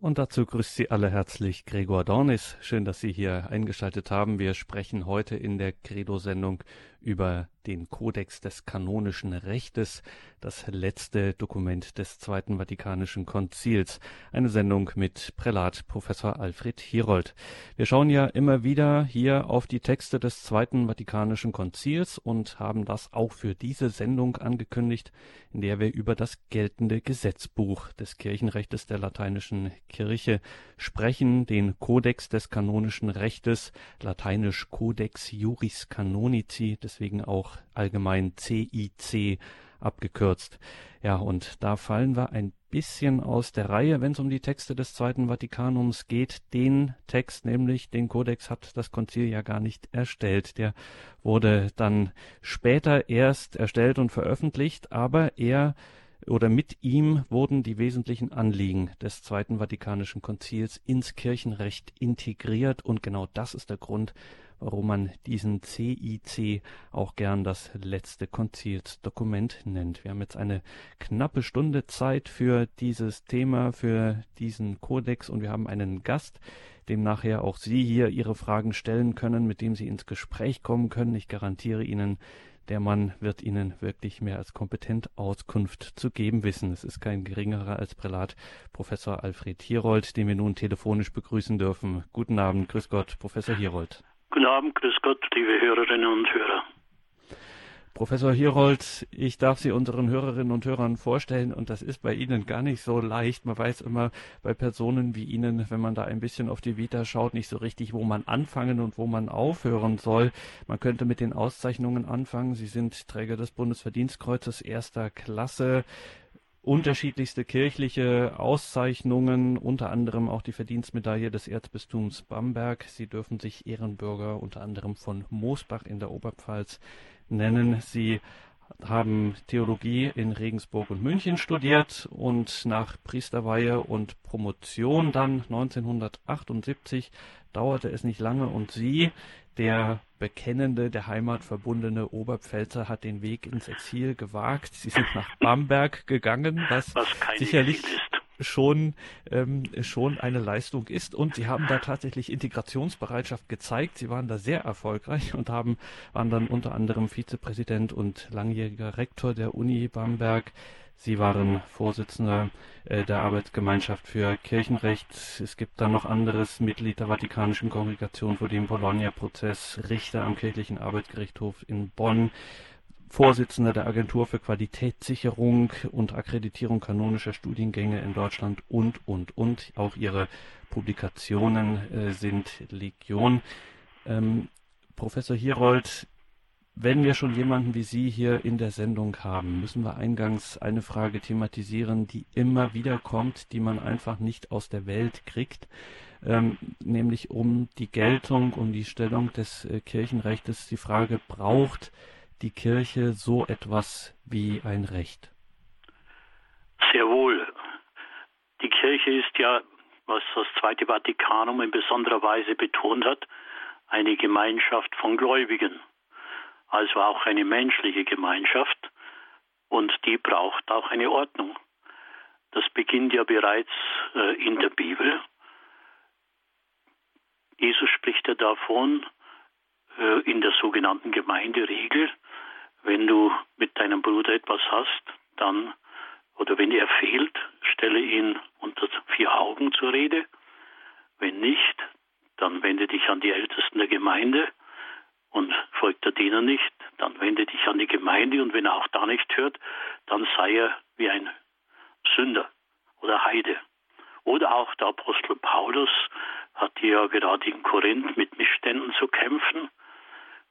Und dazu grüßt Sie alle herzlich Gregor Dornis. Schön, dass Sie hier eingeschaltet haben. Wir sprechen heute in der Credo-Sendung über den Kodex des kanonischen Rechtes, das letzte Dokument des Zweiten Vatikanischen Konzils. Eine Sendung mit Prälat Professor Alfred Hirold. Wir schauen ja immer wieder hier auf die Texte des Zweiten Vatikanischen Konzils und haben das auch für diese Sendung angekündigt, in der wir über das geltende Gesetzbuch des Kirchenrechtes der lateinischen Kirche sprechen, den Kodex des kanonischen Rechtes, lateinisch Codex Juris Canonici, deswegen auch allgemein CIC abgekürzt. Ja, und da fallen wir ein bisschen aus der Reihe, wenn es um die Texte des Zweiten Vatikanums geht. Den Text, nämlich den Kodex, hat das Konzil ja gar nicht erstellt. Der wurde dann später erst erstellt und veröffentlicht, aber er oder mit ihm wurden die wesentlichen Anliegen des Zweiten Vatikanischen Konzils ins Kirchenrecht integriert und genau das ist der Grund, warum man diesen CIC auch gern das letzte Konzilsdokument nennt. Wir haben jetzt eine knappe Stunde Zeit für dieses Thema, für diesen Kodex und wir haben einen Gast, dem nachher auch Sie hier Ihre Fragen stellen können, mit dem Sie ins Gespräch kommen können. Ich garantiere Ihnen, der Mann wird Ihnen wirklich mehr als kompetent Auskunft zu geben wissen. Es ist kein geringerer als Prälat Professor Alfred Hierold, den wir nun telefonisch begrüßen dürfen. Guten Abend, grüß Gott, Professor Hierold. Guten Abend, grüß Gott, liebe Hörerinnen und Hörer. Professor Hierold, ich darf Sie unseren Hörerinnen und Hörern vorstellen und das ist bei Ihnen gar nicht so leicht. Man weiß immer bei Personen wie Ihnen, wenn man da ein bisschen auf die Vita schaut, nicht so richtig, wo man anfangen und wo man aufhören soll. Man könnte mit den Auszeichnungen anfangen. Sie sind Träger des Bundesverdienstkreuzes erster Klasse unterschiedlichste kirchliche Auszeichnungen, unter anderem auch die Verdienstmedaille des Erzbistums Bamberg. Sie dürfen sich Ehrenbürger unter anderem von Moosbach in der Oberpfalz nennen. Sie haben Theologie in Regensburg und München studiert und nach Priesterweihe und Promotion dann 1978 dauerte es nicht lange und Sie, der bekennende, der heimatverbundene Oberpfälzer hat den Weg ins Exil gewagt. Sie sind nach Bamberg gegangen, was, was sicherlich schon ähm, schon eine Leistung ist und sie haben da tatsächlich Integrationsbereitschaft gezeigt. Sie waren da sehr erfolgreich und haben waren dann unter anderem Vizepräsident und langjähriger Rektor der Uni Bamberg. Sie waren Vorsitzender äh, der Arbeitsgemeinschaft für Kirchenrecht. Es gibt dann noch anderes Mitglied der Vatikanischen Kongregation vor dem Bologna-Prozess, Richter am Kirchlichen Arbeitsgerichtshof in Bonn, Vorsitzender der Agentur für Qualitätssicherung und Akkreditierung kanonischer Studiengänge in Deutschland und, und, und. Auch ihre Publikationen äh, sind Legion. Ähm, Professor Hierold, wenn wir schon jemanden wie Sie hier in der Sendung haben, müssen wir eingangs eine Frage thematisieren, die immer wieder kommt, die man einfach nicht aus der Welt kriegt, ähm, nämlich um die Geltung, um die Stellung des äh, Kirchenrechts. Die Frage, braucht die Kirche so etwas wie ein Recht? Sehr wohl. Die Kirche ist ja, was das Zweite Vatikanum in besonderer Weise betont hat, eine Gemeinschaft von Gläubigen also auch eine menschliche Gemeinschaft und die braucht auch eine Ordnung. Das beginnt ja bereits äh, in der Bibel. Jesus spricht ja davon äh, in der sogenannten Gemeinderegel, wenn du mit deinem Bruder etwas hast, dann oder wenn er fehlt, stelle ihn unter vier Augen zur Rede. Wenn nicht, dann wende dich an die Ältesten der Gemeinde und folgt der Diener nicht, dann wende dich an die Gemeinde und wenn er auch da nicht hört, dann sei er wie ein Sünder oder Heide. Oder auch der Apostel Paulus hat ja gerade in Korinth mit Missständen zu kämpfen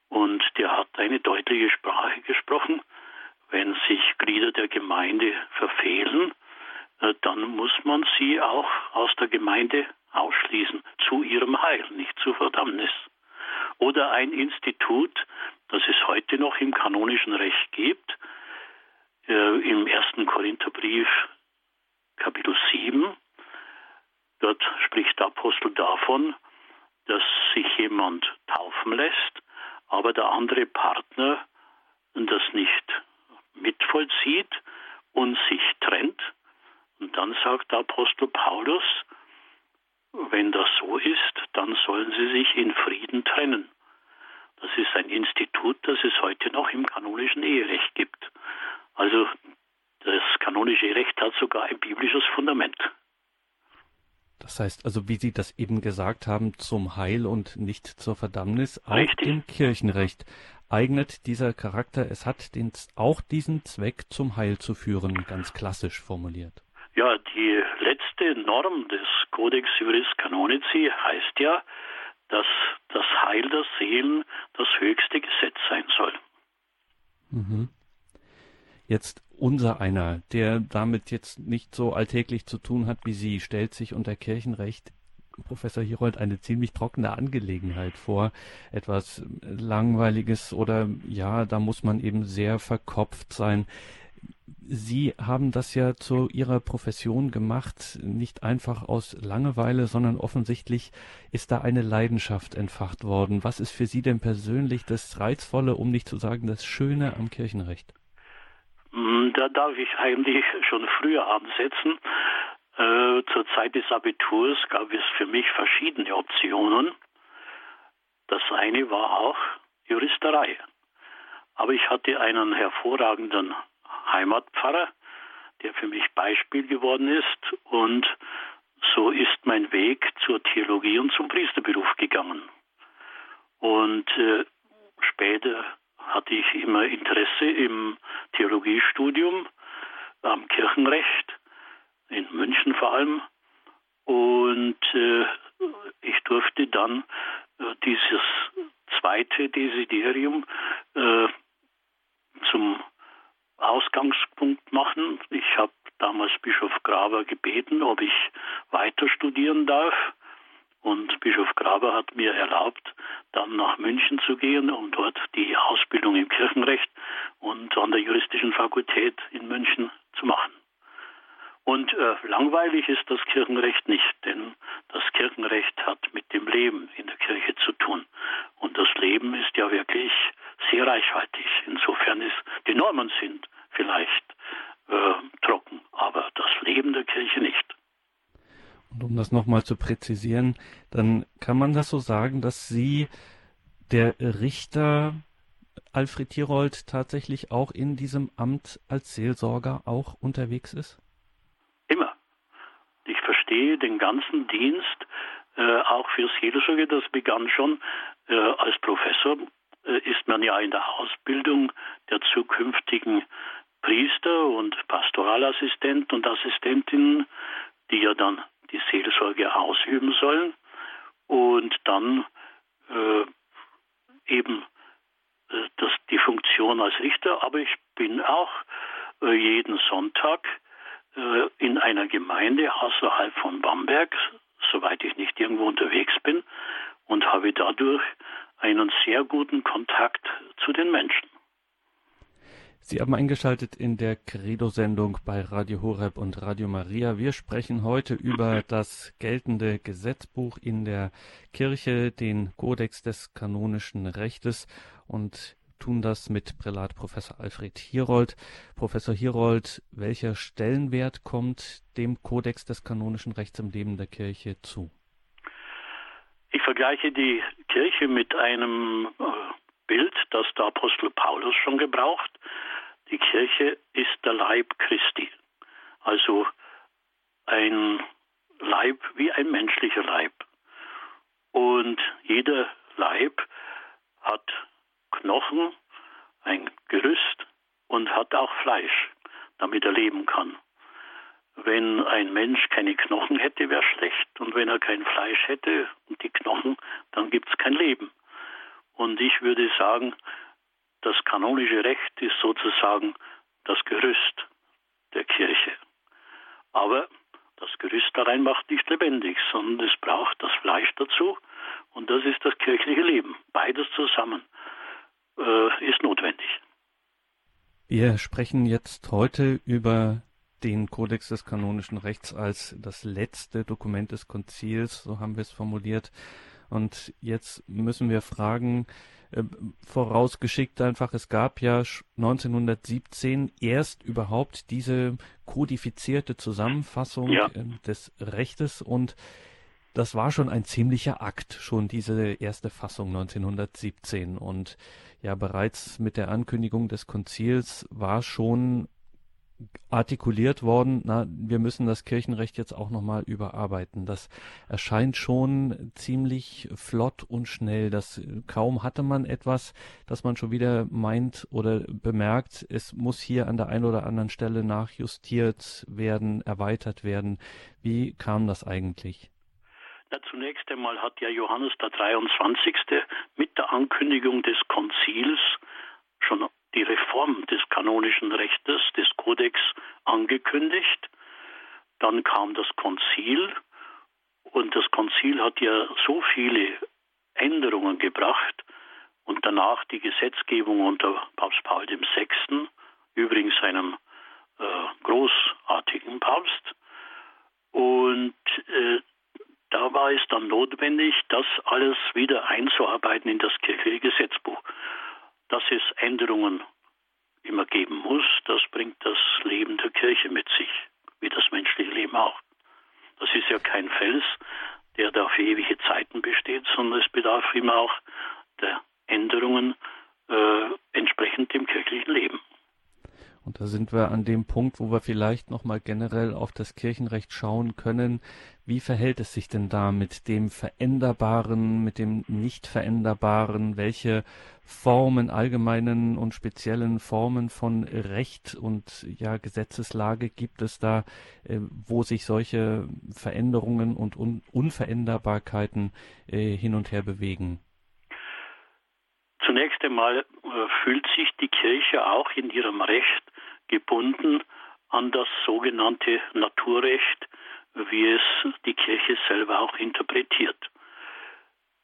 und der hat eine deutliche Sprache gesprochen. Wenn sich Glieder der Gemeinde verfehlen, äh, dann muss man sie auch aus der Gemeinde ausschließen, zu ihrem Heil, nicht zu Verdammnis oder ein Institut, das es heute noch im kanonischen Recht gibt, äh, im ersten Korintherbrief Kapitel 7. Dort spricht der Apostel davon, dass sich jemand taufen lässt, aber der andere Partner das nicht mitvollzieht und sich trennt. Und dann sagt der Apostel Paulus, wenn das so ist, dann sollen sie sich in Frieden trennen. Das ist ein Institut, das es heute noch im kanonischen Eherecht gibt. Also das kanonische Recht hat sogar ein biblisches Fundament. Das heißt also, wie Sie das eben gesagt haben, zum Heil und nicht zur Verdammnis, auch Richtig. im Kirchenrecht eignet dieser Charakter, es hat den, auch diesen Zweck zum Heil zu führen, ganz klassisch formuliert. Ja, die letzte Norm des Codex Juris Canonici heißt ja, dass das Heil der Seelen das höchste Gesetz sein soll. Mhm. Jetzt unser einer, der damit jetzt nicht so alltäglich zu tun hat wie Sie, stellt sich unter Kirchenrecht Professor Hirold eine ziemlich trockene Angelegenheit vor, etwas Langweiliges oder ja, da muss man eben sehr verkopft sein. Sie haben das ja zu Ihrer Profession gemacht, nicht einfach aus Langeweile, sondern offensichtlich ist da eine Leidenschaft entfacht worden. Was ist für Sie denn persönlich das Reizvolle, um nicht zu sagen das Schöne am Kirchenrecht? Hm, da darf ich eigentlich schon früher ansetzen. Äh, zur Zeit des Abiturs gab es für mich verschiedene Optionen. Das eine war auch Juristerei. Aber ich hatte einen hervorragenden Heimatpfarrer, der für mich Beispiel geworden ist. Und so ist mein Weg zur Theologie und zum Priesterberuf gegangen. Und äh, später hatte ich immer Interesse im Theologiestudium, am Kirchenrecht, in München vor allem. Und äh, ich durfte dann äh, dieses zweite Desiderium äh, zum Ausgangspunkt machen. Ich habe damals Bischof Graber gebeten, ob ich weiter studieren darf. Und Bischof Graber hat mir erlaubt, dann nach München zu gehen, um dort die Ausbildung im Kirchenrecht und an der juristischen Fakultät in München zu machen. Und äh, langweilig ist das Kirchenrecht nicht, denn das Kirchenrecht hat mit dem Leben in der Kirche zu tun. Und das Leben ist ja wirklich sehr reichhaltig. Insofern ist die Normen sind vielleicht äh, trocken, aber das Leben der Kirche nicht. Und um das nochmal zu präzisieren, dann kann man das so sagen, dass Sie der Richter Alfred Tirold tatsächlich auch in diesem Amt als Seelsorger auch unterwegs ist? Immer. Ich verstehe den ganzen Dienst äh, auch für Seelsorge. Das begann schon äh, als Professor. Äh, ist man ja in der Ausbildung der zukünftigen Priester und Pastoralassistent und Assistentin, die ja dann die Seelsorge ausüben sollen und dann äh, eben äh, das, die Funktion als Richter. Aber ich bin auch äh, jeden Sonntag äh, in einer Gemeinde außerhalb von Bamberg, soweit ich nicht irgendwo unterwegs bin, und habe dadurch einen sehr guten Kontakt zu den Menschen. Sie haben eingeschaltet in der Credo-Sendung bei Radio Horeb und Radio Maria. Wir sprechen heute über das geltende Gesetzbuch in der Kirche, den Kodex des kanonischen Rechtes und tun das mit Prälat Professor Alfred Hierold. Professor Hierold, welcher Stellenwert kommt dem Kodex des kanonischen Rechts im Leben der Kirche zu? Ich vergleiche die Kirche mit einem äh, Bild, das der Apostel Paulus schon gebraucht. Die Kirche ist der Leib Christi. Also ein Leib wie ein menschlicher Leib. Und jeder Leib hat Knochen, ein Gerüst und hat auch Fleisch, damit er leben kann. Wenn ein Mensch keine Knochen hätte, wäre schlecht. Und wenn er kein Fleisch hätte und die Knochen, dann gibt es kein Leben. Und ich würde sagen, das kanonische Recht ist sozusagen das Gerüst der Kirche. Aber das Gerüst darein macht nicht lebendig, sondern es braucht das Fleisch dazu und das ist das kirchliche Leben. Beides zusammen äh, ist notwendig. Wir sprechen jetzt heute über den Kodex des kanonischen Rechts als das letzte Dokument des Konzils, so haben wir es formuliert. Und jetzt müssen wir fragen, äh, vorausgeschickt einfach, es gab ja 1917 erst überhaupt diese kodifizierte Zusammenfassung ja. äh, des Rechtes und das war schon ein ziemlicher Akt, schon diese erste Fassung 1917. Und ja, bereits mit der Ankündigung des Konzils war schon artikuliert worden, na, wir müssen das Kirchenrecht jetzt auch nochmal überarbeiten. Das erscheint schon ziemlich flott und schnell. Das kaum hatte man etwas, dass man schon wieder meint oder bemerkt, es muss hier an der einen oder anderen Stelle nachjustiert werden, erweitert werden. Wie kam das eigentlich? Na, zunächst einmal hat ja Johannes der 23. mit der Ankündigung des Konzils schon die Reform des kanonischen Rechtes, des Kodex, angekündigt. Dann kam das Konzil und das Konzil hat ja so viele Änderungen gebracht und danach die Gesetzgebung unter Papst Paul VI., übrigens einem äh, großartigen Papst. Und äh, da war es dann notwendig, das alles wieder einzuarbeiten in das kirchliche Gesetzbuch. Dass es Änderungen immer geben muss, das bringt das Leben der Kirche mit sich, wie das menschliche Leben auch. Das ist ja kein Fels, der da für ewige Zeiten besteht, sondern es bedarf immer auch der Änderungen äh, entsprechend dem kirchlichen Leben. Und da sind wir an dem Punkt, wo wir vielleicht nochmal generell auf das Kirchenrecht schauen können. Wie verhält es sich denn da mit dem Veränderbaren, mit dem nicht veränderbaren? Welche Formen, allgemeinen und speziellen Formen von Recht und ja, Gesetzeslage gibt es da, äh, wo sich solche Veränderungen und Un Unveränderbarkeiten äh, hin und her bewegen? Zunächst einmal äh, fühlt sich die Kirche auch in ihrem Recht gebunden an das sogenannte Naturrecht, wie es die Kirche selber auch interpretiert.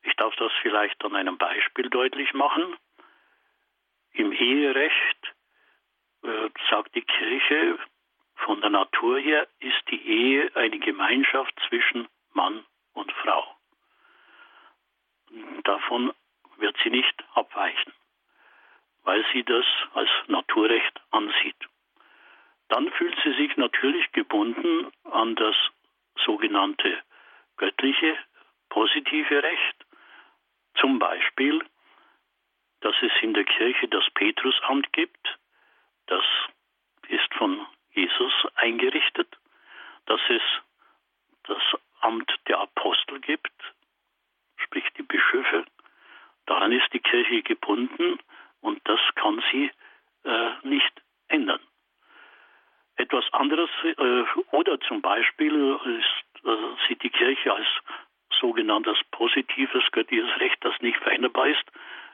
Ich darf das vielleicht an einem Beispiel deutlich machen. Im Eherecht äh, sagt die Kirche, von der Natur her ist die Ehe eine Gemeinschaft zwischen Mann und Frau. Davon wird sie nicht abweichen, weil sie das als Naturrecht ansieht dann fühlt sie sich natürlich gebunden an das sogenannte göttliche, positive Recht. Zum Beispiel, dass es in der Kirche das Petrusamt gibt, das ist von Jesus eingerichtet, dass es das Amt der Apostel gibt, sprich die Bischöfe. Daran ist die Kirche gebunden und das kann sie äh, nicht ändern etwas anderes äh, oder zum Beispiel ist, äh, sieht die Kirche als sogenanntes positives göttliches Recht, das nicht veränderbar ist,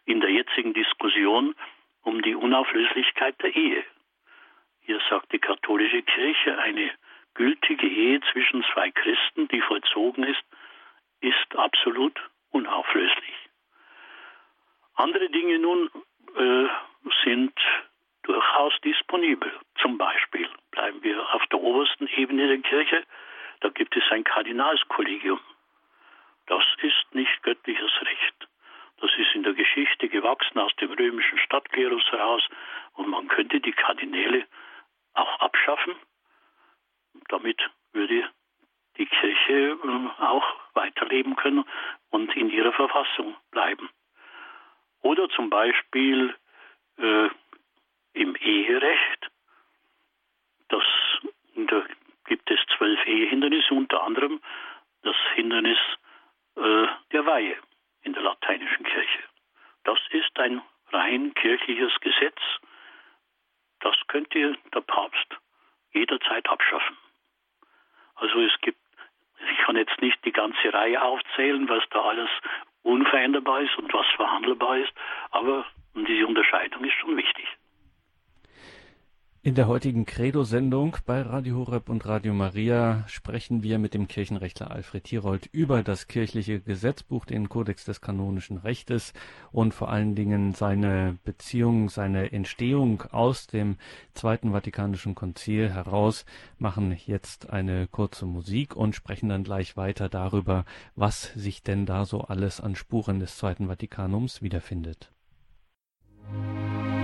in der jetzigen Diskussion um die Unauflöslichkeit der Ehe. Hier sagt die katholische Kirche, eine gültige Ehe zwischen zwei Christen, die vollzogen ist, ist absolut unauflöslich. Andere Dinge nun äh, sind durchaus disponibel. Zum Beispiel bleiben wir auf der obersten Ebene der Kirche, da gibt es ein Kardinalskollegium. Das ist nicht göttliches Recht. Das ist in der Geschichte gewachsen aus dem römischen Stadtklerus heraus und man könnte die Kardinäle auch abschaffen. Damit würde die Kirche äh, auch weiterleben können und in ihrer Verfassung bleiben. Oder zum Beispiel äh, im Eherecht. Das, da gibt es zwölf Ehehindernisse, unter anderem das Hindernis äh, der Weihe in der lateinischen Kirche. Das ist ein rein kirchliches Gesetz. Das könnte der Papst jederzeit abschaffen. Also es gibt, ich kann jetzt nicht die ganze Reihe aufzählen, was da alles unveränderbar ist und was verhandelbar ist, aber diese Unterscheidung ist schon wichtig. In der heutigen Credo-Sendung bei Radio Horeb und Radio Maria sprechen wir mit dem Kirchenrechtler Alfred Tirold über das kirchliche Gesetzbuch, den Kodex des kanonischen Rechtes und vor allen Dingen seine Beziehung, seine Entstehung aus dem Zweiten Vatikanischen Konzil heraus, machen jetzt eine kurze Musik und sprechen dann gleich weiter darüber, was sich denn da so alles an Spuren des Zweiten Vatikanums wiederfindet. Musik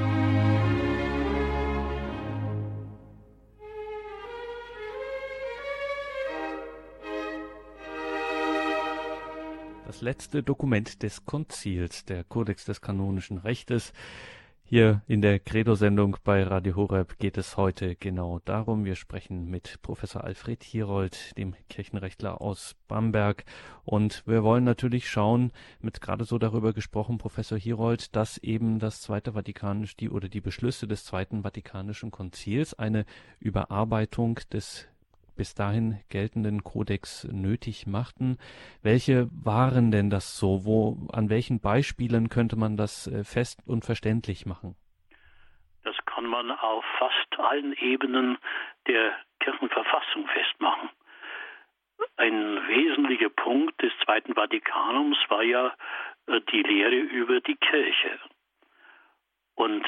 Das letzte Dokument des Konzils, der Kodex des kanonischen Rechtes. Hier in der Credo-Sendung bei Radio Horeb geht es heute genau darum. Wir sprechen mit Professor Alfred Hierold, dem Kirchenrechtler aus Bamberg. Und wir wollen natürlich schauen, mit gerade so darüber gesprochen, Professor Hierold, dass eben das Zweite Vatikanisch, die oder die Beschlüsse des Zweiten Vatikanischen Konzils eine Überarbeitung des bis dahin geltenden Kodex nötig machten. Welche waren denn das so? Wo, an welchen Beispielen könnte man das äh, fest und verständlich machen? Das kann man auf fast allen Ebenen der Kirchenverfassung festmachen. Ein wesentlicher Punkt des Zweiten Vatikanums war ja äh, die Lehre über die Kirche. Und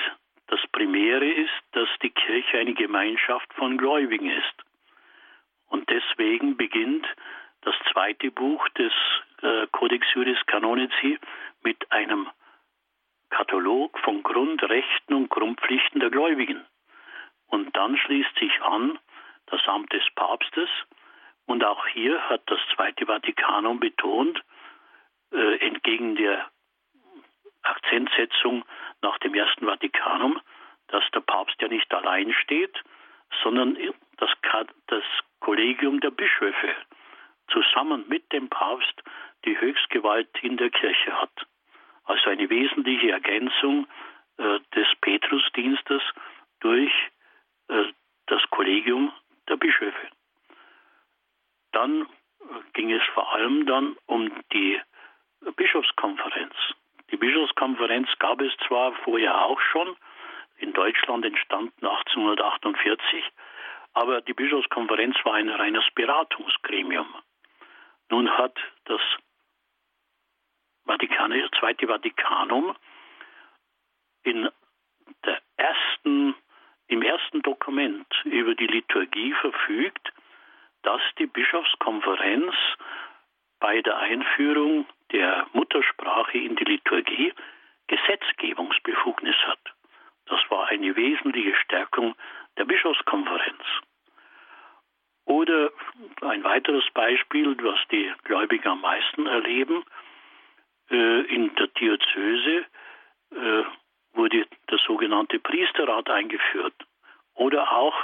das Primäre ist, dass die Kirche eine Gemeinschaft von Gläubigen ist. Und deswegen beginnt das zweite Buch des äh, Codex Juris Canonici mit einem Katalog von Grundrechten und Grundpflichten der Gläubigen. Und dann schließt sich an das Amt des Papstes. Und auch hier hat das Zweite Vatikanum betont, äh, entgegen der Akzentsetzung nach dem Ersten Vatikanum, dass der Papst ja nicht allein steht, sondern das, das Kollegium der Bischöfe zusammen mit dem Papst die Höchstgewalt in der Kirche hat. Also eine wesentliche Ergänzung äh, des Petrusdienstes durch äh, das Kollegium der Bischöfe. Dann äh, ging es vor allem dann um die Bischofskonferenz. Die Bischofskonferenz gab es zwar vorher auch schon, in Deutschland entstanden 1848, aber die Bischofskonferenz war ein reines Beratungsgremium. Nun hat das Vatikanische, Zweite Vatikanum in der ersten, im ersten Dokument über die Liturgie verfügt, dass die Bischofskonferenz bei der Einführung der Muttersprache in die Liturgie Gesetzgebungsbefugnis hat. Das war eine wesentliche Stärkung der Bischofskonferenz. Oder ein weiteres Beispiel, was die Gläubigen am meisten erleben, äh, in der Diözese äh, wurde der sogenannte Priesterrat eingeführt. Oder auch,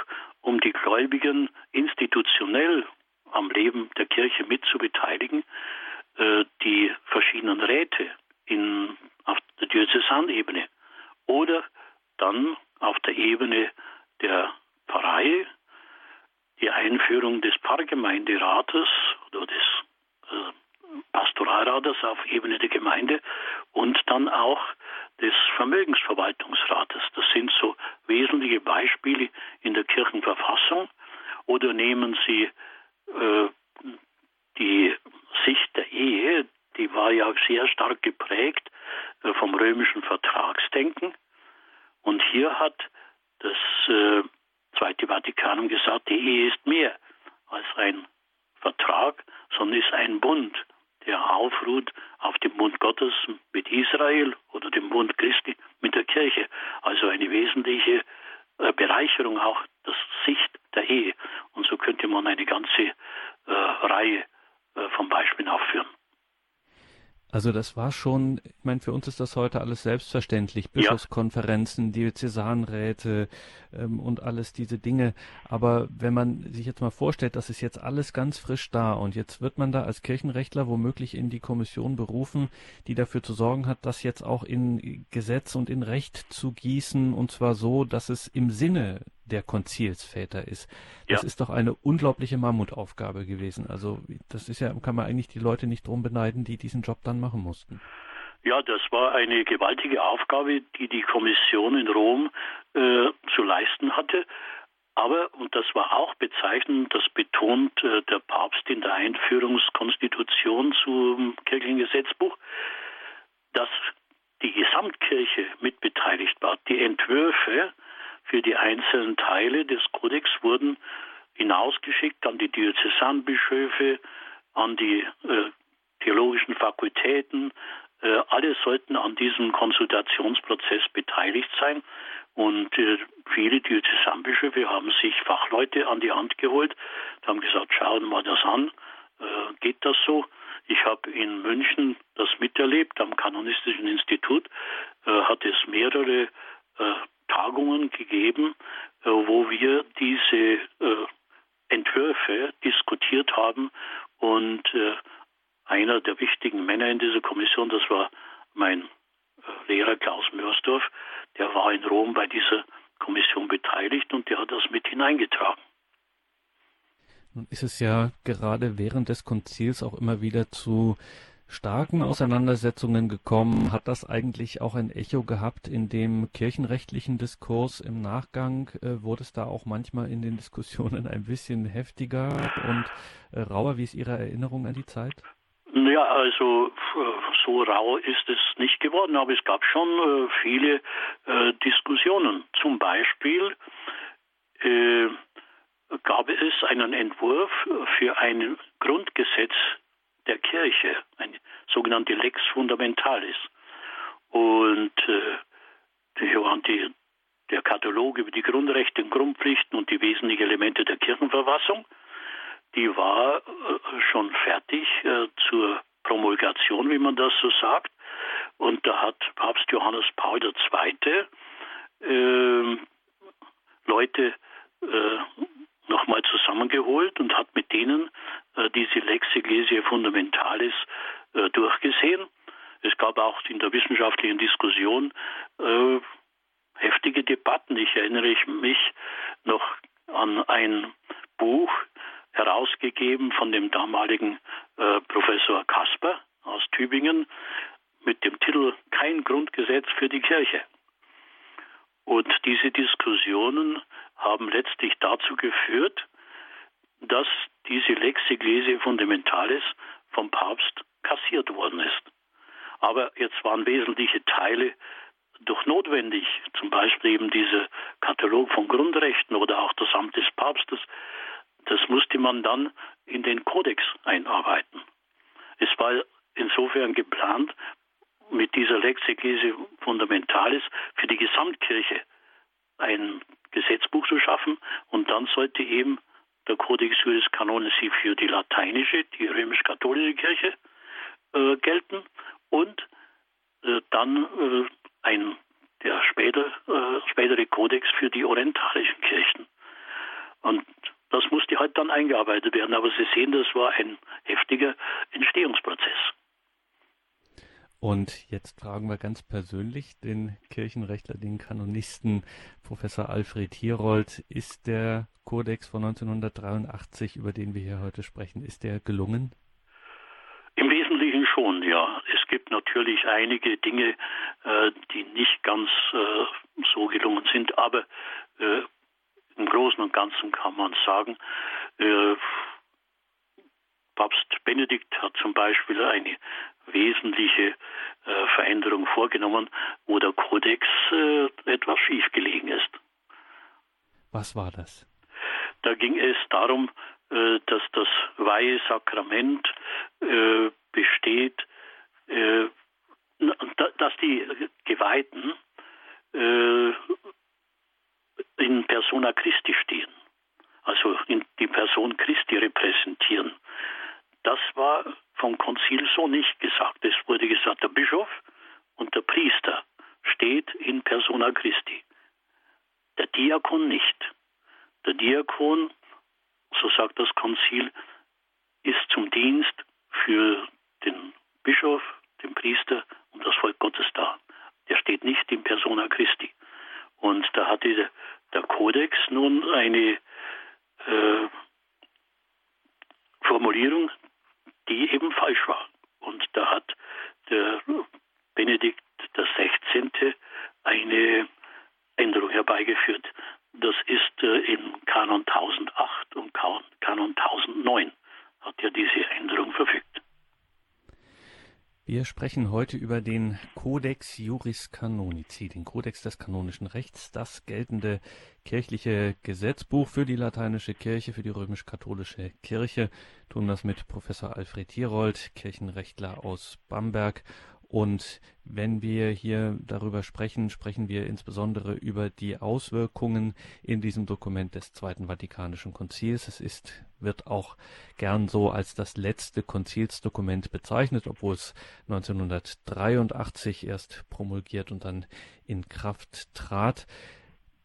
um die Gläubigen institutionell am Leben der Kirche mitzubeteiligen, äh, die verschiedenen Räte in, auf der Diözesanebene. Oder dann auf der Ebene der Pfarrei die Einführung des Pfarrgemeinderates oder des äh, Pastoralrates auf Ebene der Gemeinde und dann auch des Vermögensverwaltungsrates. Das sind so wesentliche Beispiele in der Kirchenverfassung. Oder nehmen Sie äh, die Sicht der Ehe, die war ja sehr stark geprägt äh, vom römischen Vertragsdenken. Und hier hat das äh, Zweite Vatikanum gesagt, die Ehe ist mehr als ein Vertrag, sondern ist ein Bund, der aufruht auf dem Bund Gottes mit Israel oder dem Bund Christi mit der Kirche. Also eine wesentliche äh, Bereicherung auch der Sicht der Ehe. Und so könnte man eine ganze äh, Reihe äh, von Beispielen aufführen. Also das war schon, ich meine, für uns ist das heute alles selbstverständlich. Bischofskonferenzen, Diözesanräte ähm, und alles diese Dinge. Aber wenn man sich jetzt mal vorstellt, das ist jetzt alles ganz frisch da und jetzt wird man da als Kirchenrechtler womöglich in die Kommission berufen, die dafür zu sorgen hat, das jetzt auch in Gesetz und in Recht zu gießen und zwar so, dass es im Sinne der Konzilsväter ist. Das ja. ist doch eine unglaubliche Mammutaufgabe gewesen. Also das ist ja, kann man eigentlich die Leute nicht drum beneiden, die diesen Job dann machen mussten. Ja, das war eine gewaltige Aufgabe, die die Kommission in Rom äh, zu leisten hatte. Aber, und das war auch bezeichnend, das betont äh, der Papst in der Einführungskonstitution zum kirchlichen Gesetzbuch, dass die Gesamtkirche mitbeteiligt war. Die Entwürfe für die einzelnen Teile des Kodex wurden hinausgeschickt an die Diözesanbischöfe, an die äh, theologischen Fakultäten. Äh, alle sollten an diesem Konsultationsprozess beteiligt sein. Und äh, viele Diözesanbischöfe haben sich Fachleute an die Hand geholt, haben gesagt, schauen wir mal das an, äh, geht das so? Ich habe in München das miterlebt, am Kanonistischen Institut äh, hat es mehrere äh, Tagungen gegeben, äh, wo wir diese äh, Entwürfe diskutiert haben und äh, einer der wichtigen Männer in dieser Kommission, das war mein äh, Lehrer Klaus Mörsdorf, der war in Rom bei dieser Kommission beteiligt und der hat das mit hineingetragen. Nun ist es ja gerade während des Konzils auch immer wieder zu starken Auseinandersetzungen gekommen. Hat das eigentlich auch ein Echo gehabt in dem kirchenrechtlichen Diskurs im Nachgang? Äh, wurde es da auch manchmal in den Diskussionen ein bisschen heftiger und äh, rauer? Wie ist Ihre Erinnerung an die Zeit? Ja, also so rau ist es nicht geworden, aber es gab schon äh, viele äh, Diskussionen. Zum Beispiel äh, einen Entwurf für ein Grundgesetz der Kirche, eine sogenannte Lex Fundamentalis. Und äh, der Katalog über die Grundrechte und Grundpflichten und die wesentlichen Elemente der Kirchenverfassung die war äh, schon fertig äh, zur Promulgation, wie man das so sagt. Und da hat Papst Johannes Paul II. Äh, Leute äh, nochmal zusammengeholt und hat mit denen äh, diese Lex Ecclesiae Fundamentalis äh, durchgesehen. Es gab auch in der wissenschaftlichen Diskussion äh, heftige Debatten. Ich erinnere mich noch an ein Buch herausgegeben von dem damaligen äh, Professor Kasper aus Tübingen mit dem Titel Kein Grundgesetz für die Kirche. Und diese Diskussionen haben letztlich dazu geführt, dass diese Lex Ecclesiae Fundamentalis vom Papst kassiert worden ist. Aber jetzt waren wesentliche Teile doch notwendig, zum Beispiel eben dieser Katalog von Grundrechten oder auch das Amt des Papstes, das musste man dann in den Kodex einarbeiten. Es war insofern geplant, mit dieser Lex Fundamentalis für die Gesamtkirche ein Gesetzbuch zu schaffen und dann sollte eben der Codex Juris Canonici für die lateinische, die römisch-katholische Kirche äh, gelten und äh, dann äh, ein der später, äh, spätere Kodex für die orientalischen Kirchen. Und das musste halt dann eingearbeitet werden. Aber Sie sehen, das war ein heftiger Entstehungsprozess. Und jetzt fragen wir ganz persönlich den Kirchenrechtler, den Kanonisten Professor Alfred Hierold. Ist der Kodex von 1983, über den wir hier heute sprechen, ist der gelungen? Im Wesentlichen schon, ja. Es gibt natürlich einige Dinge, äh, die nicht ganz äh, so gelungen sind, aber äh, im Großen und Ganzen kann man sagen, Papst Benedikt hat zum Beispiel eine wesentliche äh, Veränderung vorgenommen, wo der Kodex äh, etwas schief gelegen ist. Was war das? Da ging es darum, äh, dass das Weihesakrament äh, besteht, äh, dass die Geweihten äh, in persona Christi stehen, also die Person Christi repräsentieren. Das war vom Konzil so nicht gesagt. Es wurde gesagt, der Bischof und der Priester steht in persona Christi. Der Diakon nicht. Der Diakon, so sagt das Konzil, ist zum Dienst für den Bischof, den Priester und das Volk Gottes da. Der steht nicht in persona Christi. Und da hatte der Kodex nun eine äh, Formulierung, die eben falsch war. Und da hat der Benedikt XVI. eine Änderung herbeigeführt. Das ist äh, im Kanon 1008 und Kanon 1009 hat ja diese Änderung verfügt. Wir sprechen heute über den Codex Juris Canonici, den Kodex des kanonischen Rechts, das geltende kirchliche Gesetzbuch für die lateinische Kirche, für die römisch-katholische Kirche. Tun das mit Professor Alfred Hierold, Kirchenrechtler aus Bamberg Und wenn wir hier darüber sprechen, sprechen wir insbesondere über die Auswirkungen in diesem Dokument des Zweiten Vatikanischen Konzils. Es ist, wird auch gern so als das letzte Konzilsdokument bezeichnet, obwohl es 1983 erst promulgiert und dann in Kraft trat.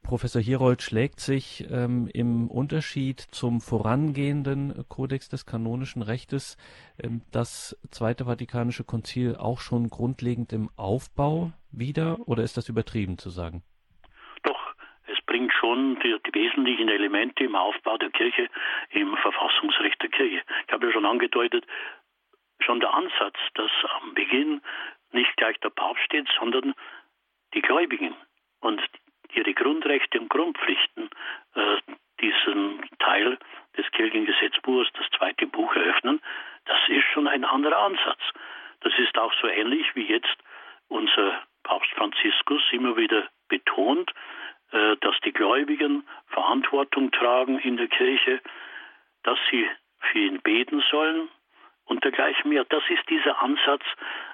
Professor Hierold schlägt sich ähm, im Unterschied zum vorangehenden Kodex des kanonischen Rechtes ähm, das Zweite Vatikanische Konzil auch schon grundlegend im Aufbau wieder oder ist das übertrieben zu sagen? Doch, es bringt schon die, die wesentlichen Elemente im Aufbau der Kirche, im Verfassungsrecht der Kirche. Ich habe ja schon angedeutet, schon der Ansatz, dass am Beginn nicht gleich der Papst steht, sondern die Gläubigen. Und ihre Grundrechte und Grundpflichten äh, diesen Teil des Kirchengesetzbuches, das zweite Buch, eröffnen, das ist schon ein anderer Ansatz. Das ist auch so ähnlich wie jetzt unser Papst Franziskus immer wieder betont, äh, dass die Gläubigen Verantwortung tragen in der Kirche, dass sie für ihn beten sollen und dergleichen mehr. Das ist dieser Ansatz,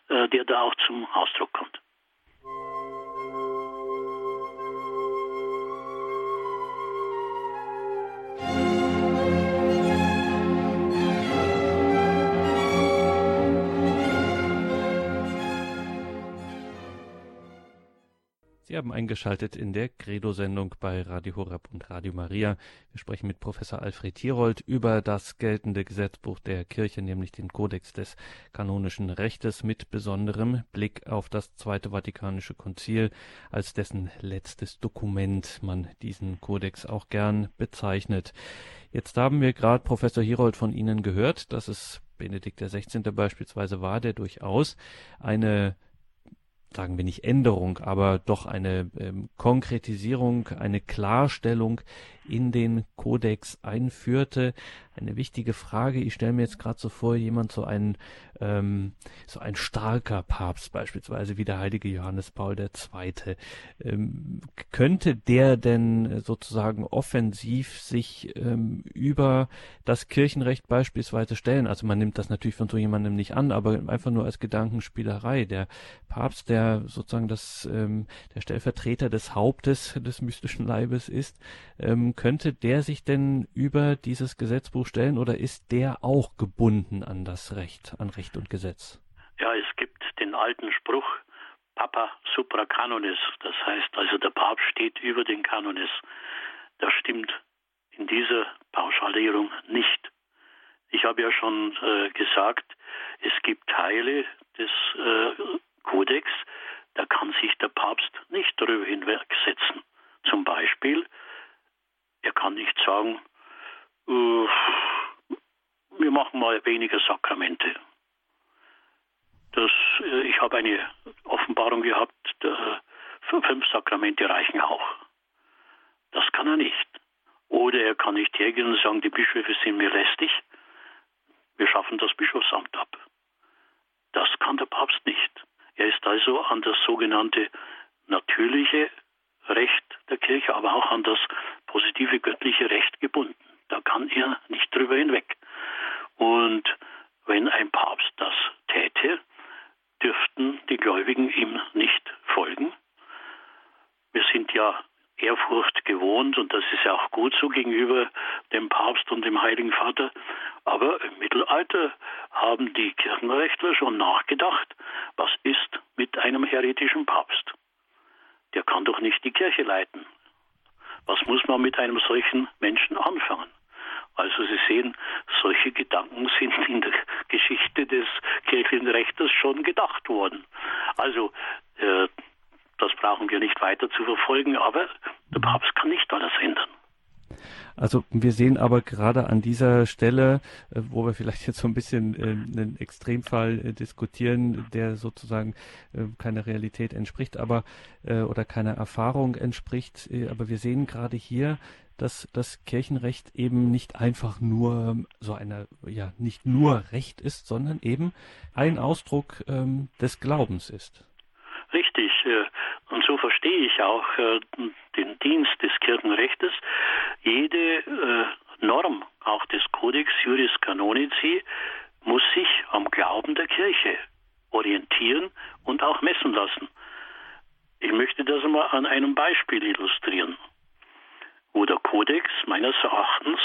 äh, der da auch zum Ausdruck kommt. Sie haben eingeschaltet in der Credo-Sendung bei Radio Horeb und Radio Maria. Wir sprechen mit Professor Alfred Hierold über das geltende Gesetzbuch der Kirche, nämlich den Kodex des kanonischen Rechtes mit besonderem Blick auf das Zweite Vatikanische Konzil, als dessen letztes Dokument man diesen Kodex auch gern bezeichnet. Jetzt haben wir gerade Professor Hierold von Ihnen gehört, dass es Benedikt XVI. beispielsweise war, der durchaus eine sagen wir nicht Änderung, aber doch eine ähm, Konkretisierung, eine Klarstellung in den Kodex einführte. Eine wichtige Frage, ich stelle mir jetzt gerade so vor, jemand so ein, ähm, so ein starker Papst beispielsweise wie der heilige Johannes Paul II. Ähm, könnte der denn sozusagen offensiv sich ähm, über das Kirchenrecht beispielsweise stellen? Also man nimmt das natürlich von so jemandem nicht an, aber einfach nur als Gedankenspielerei. Der Papst, der sozusagen das, ähm, der Stellvertreter des Hauptes des mystischen Leibes ist, ähm, könnte der sich denn über dieses Gesetzbuch stellen oder ist der auch gebunden an das Recht, an Recht und Gesetz? Ja, es gibt den alten Spruch, Papa supra canonis, das heißt also der Papst steht über den Kanones. Das stimmt in dieser Pauschalierung nicht. Ich habe ja schon äh, gesagt, es gibt Teile des äh, Kodex, da kann sich der Papst nicht darüber hinwegsetzen. Zum Beispiel er kann nicht sagen, wir machen mal weniger Sakramente. Das, äh, ich habe eine Offenbarung gehabt, fünf Sakramente reichen auch. Das kann er nicht. Oder er kann nicht hergehen und sagen, die Bischöfe sind mir lästig, wir schaffen das Bischofsamt ab. Das kann der Papst nicht. Er ist also an das sogenannte natürliche Recht der Kirche, aber auch an das positive göttliche Recht gebunden. Da kann er nicht drüber hinweg. Und wenn ein Papst das täte, dürften die Gläubigen ihm nicht folgen. Wir sind ja Ehrfurcht gewohnt und das ist ja auch gut so gegenüber dem Papst und dem Heiligen Vater. Aber im Mittelalter haben die Kirchenrechtler schon nachgedacht, was ist mit einem heretischen Papst? der kann doch nicht die Kirche leiten. Was muss man mit einem solchen Menschen anfangen? Also Sie sehen, solche Gedanken sind in der Geschichte des kirchlichen Rechtes schon gedacht worden. Also äh, das brauchen wir nicht weiter zu verfolgen, aber der Papst kann nicht alles ändern. Also wir sehen aber gerade an dieser Stelle, äh, wo wir vielleicht jetzt so ein bisschen äh, einen Extremfall äh, diskutieren, der sozusagen keine Realität entspricht, aber oder keiner Erfahrung entspricht, aber wir sehen gerade hier, dass das Kirchenrecht eben nicht einfach nur so eine, ja, nicht nur Recht ist, sondern eben ein Ausdruck ähm, des Glaubens ist. Richtig. Und so verstehe ich auch den Dienst des Kirchenrechtes. Jede äh, Norm, auch des Codex Juris Canonici, muss sich am Glauben der Kirche orientieren und auch messen lassen. Ich möchte das mal an einem Beispiel illustrieren, wo der Kodex meines Erachtens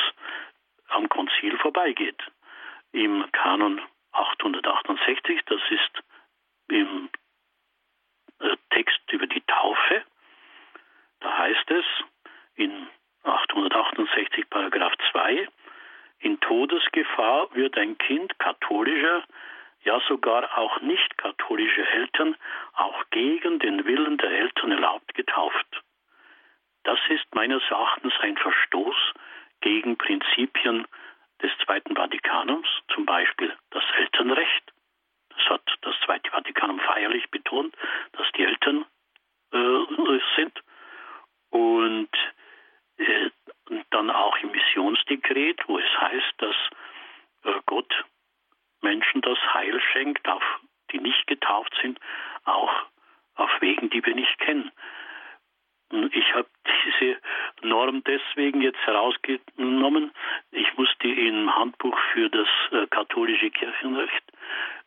am Konzil vorbeigeht. Im Kanon 868, das ist im äh, Text über die Taufe, da heißt es in 868 Paragraph 2, in Todesgefahr wird ein Kind katholischer, ja sogar auch nicht katholische Eltern auch gegen den Willen der Eltern erlaubt getauft. Das ist meines Erachtens ein Verstoß gegen Prinzipien des Zweiten Vatikanums, zum Beispiel das Elternrecht. Das hat das Zweite Vatikanum feierlich betont, dass die Eltern äh, sind. Und äh, dann auch im Missionsdekret, wo es heißt, dass äh, Gott Menschen das Heil schenkt, auf, die nicht getauft sind, auch auf Wegen, die wir nicht kennen. Ich habe diese Norm deswegen jetzt herausgenommen. Ich musste im Handbuch für das äh, katholische Kirchenrecht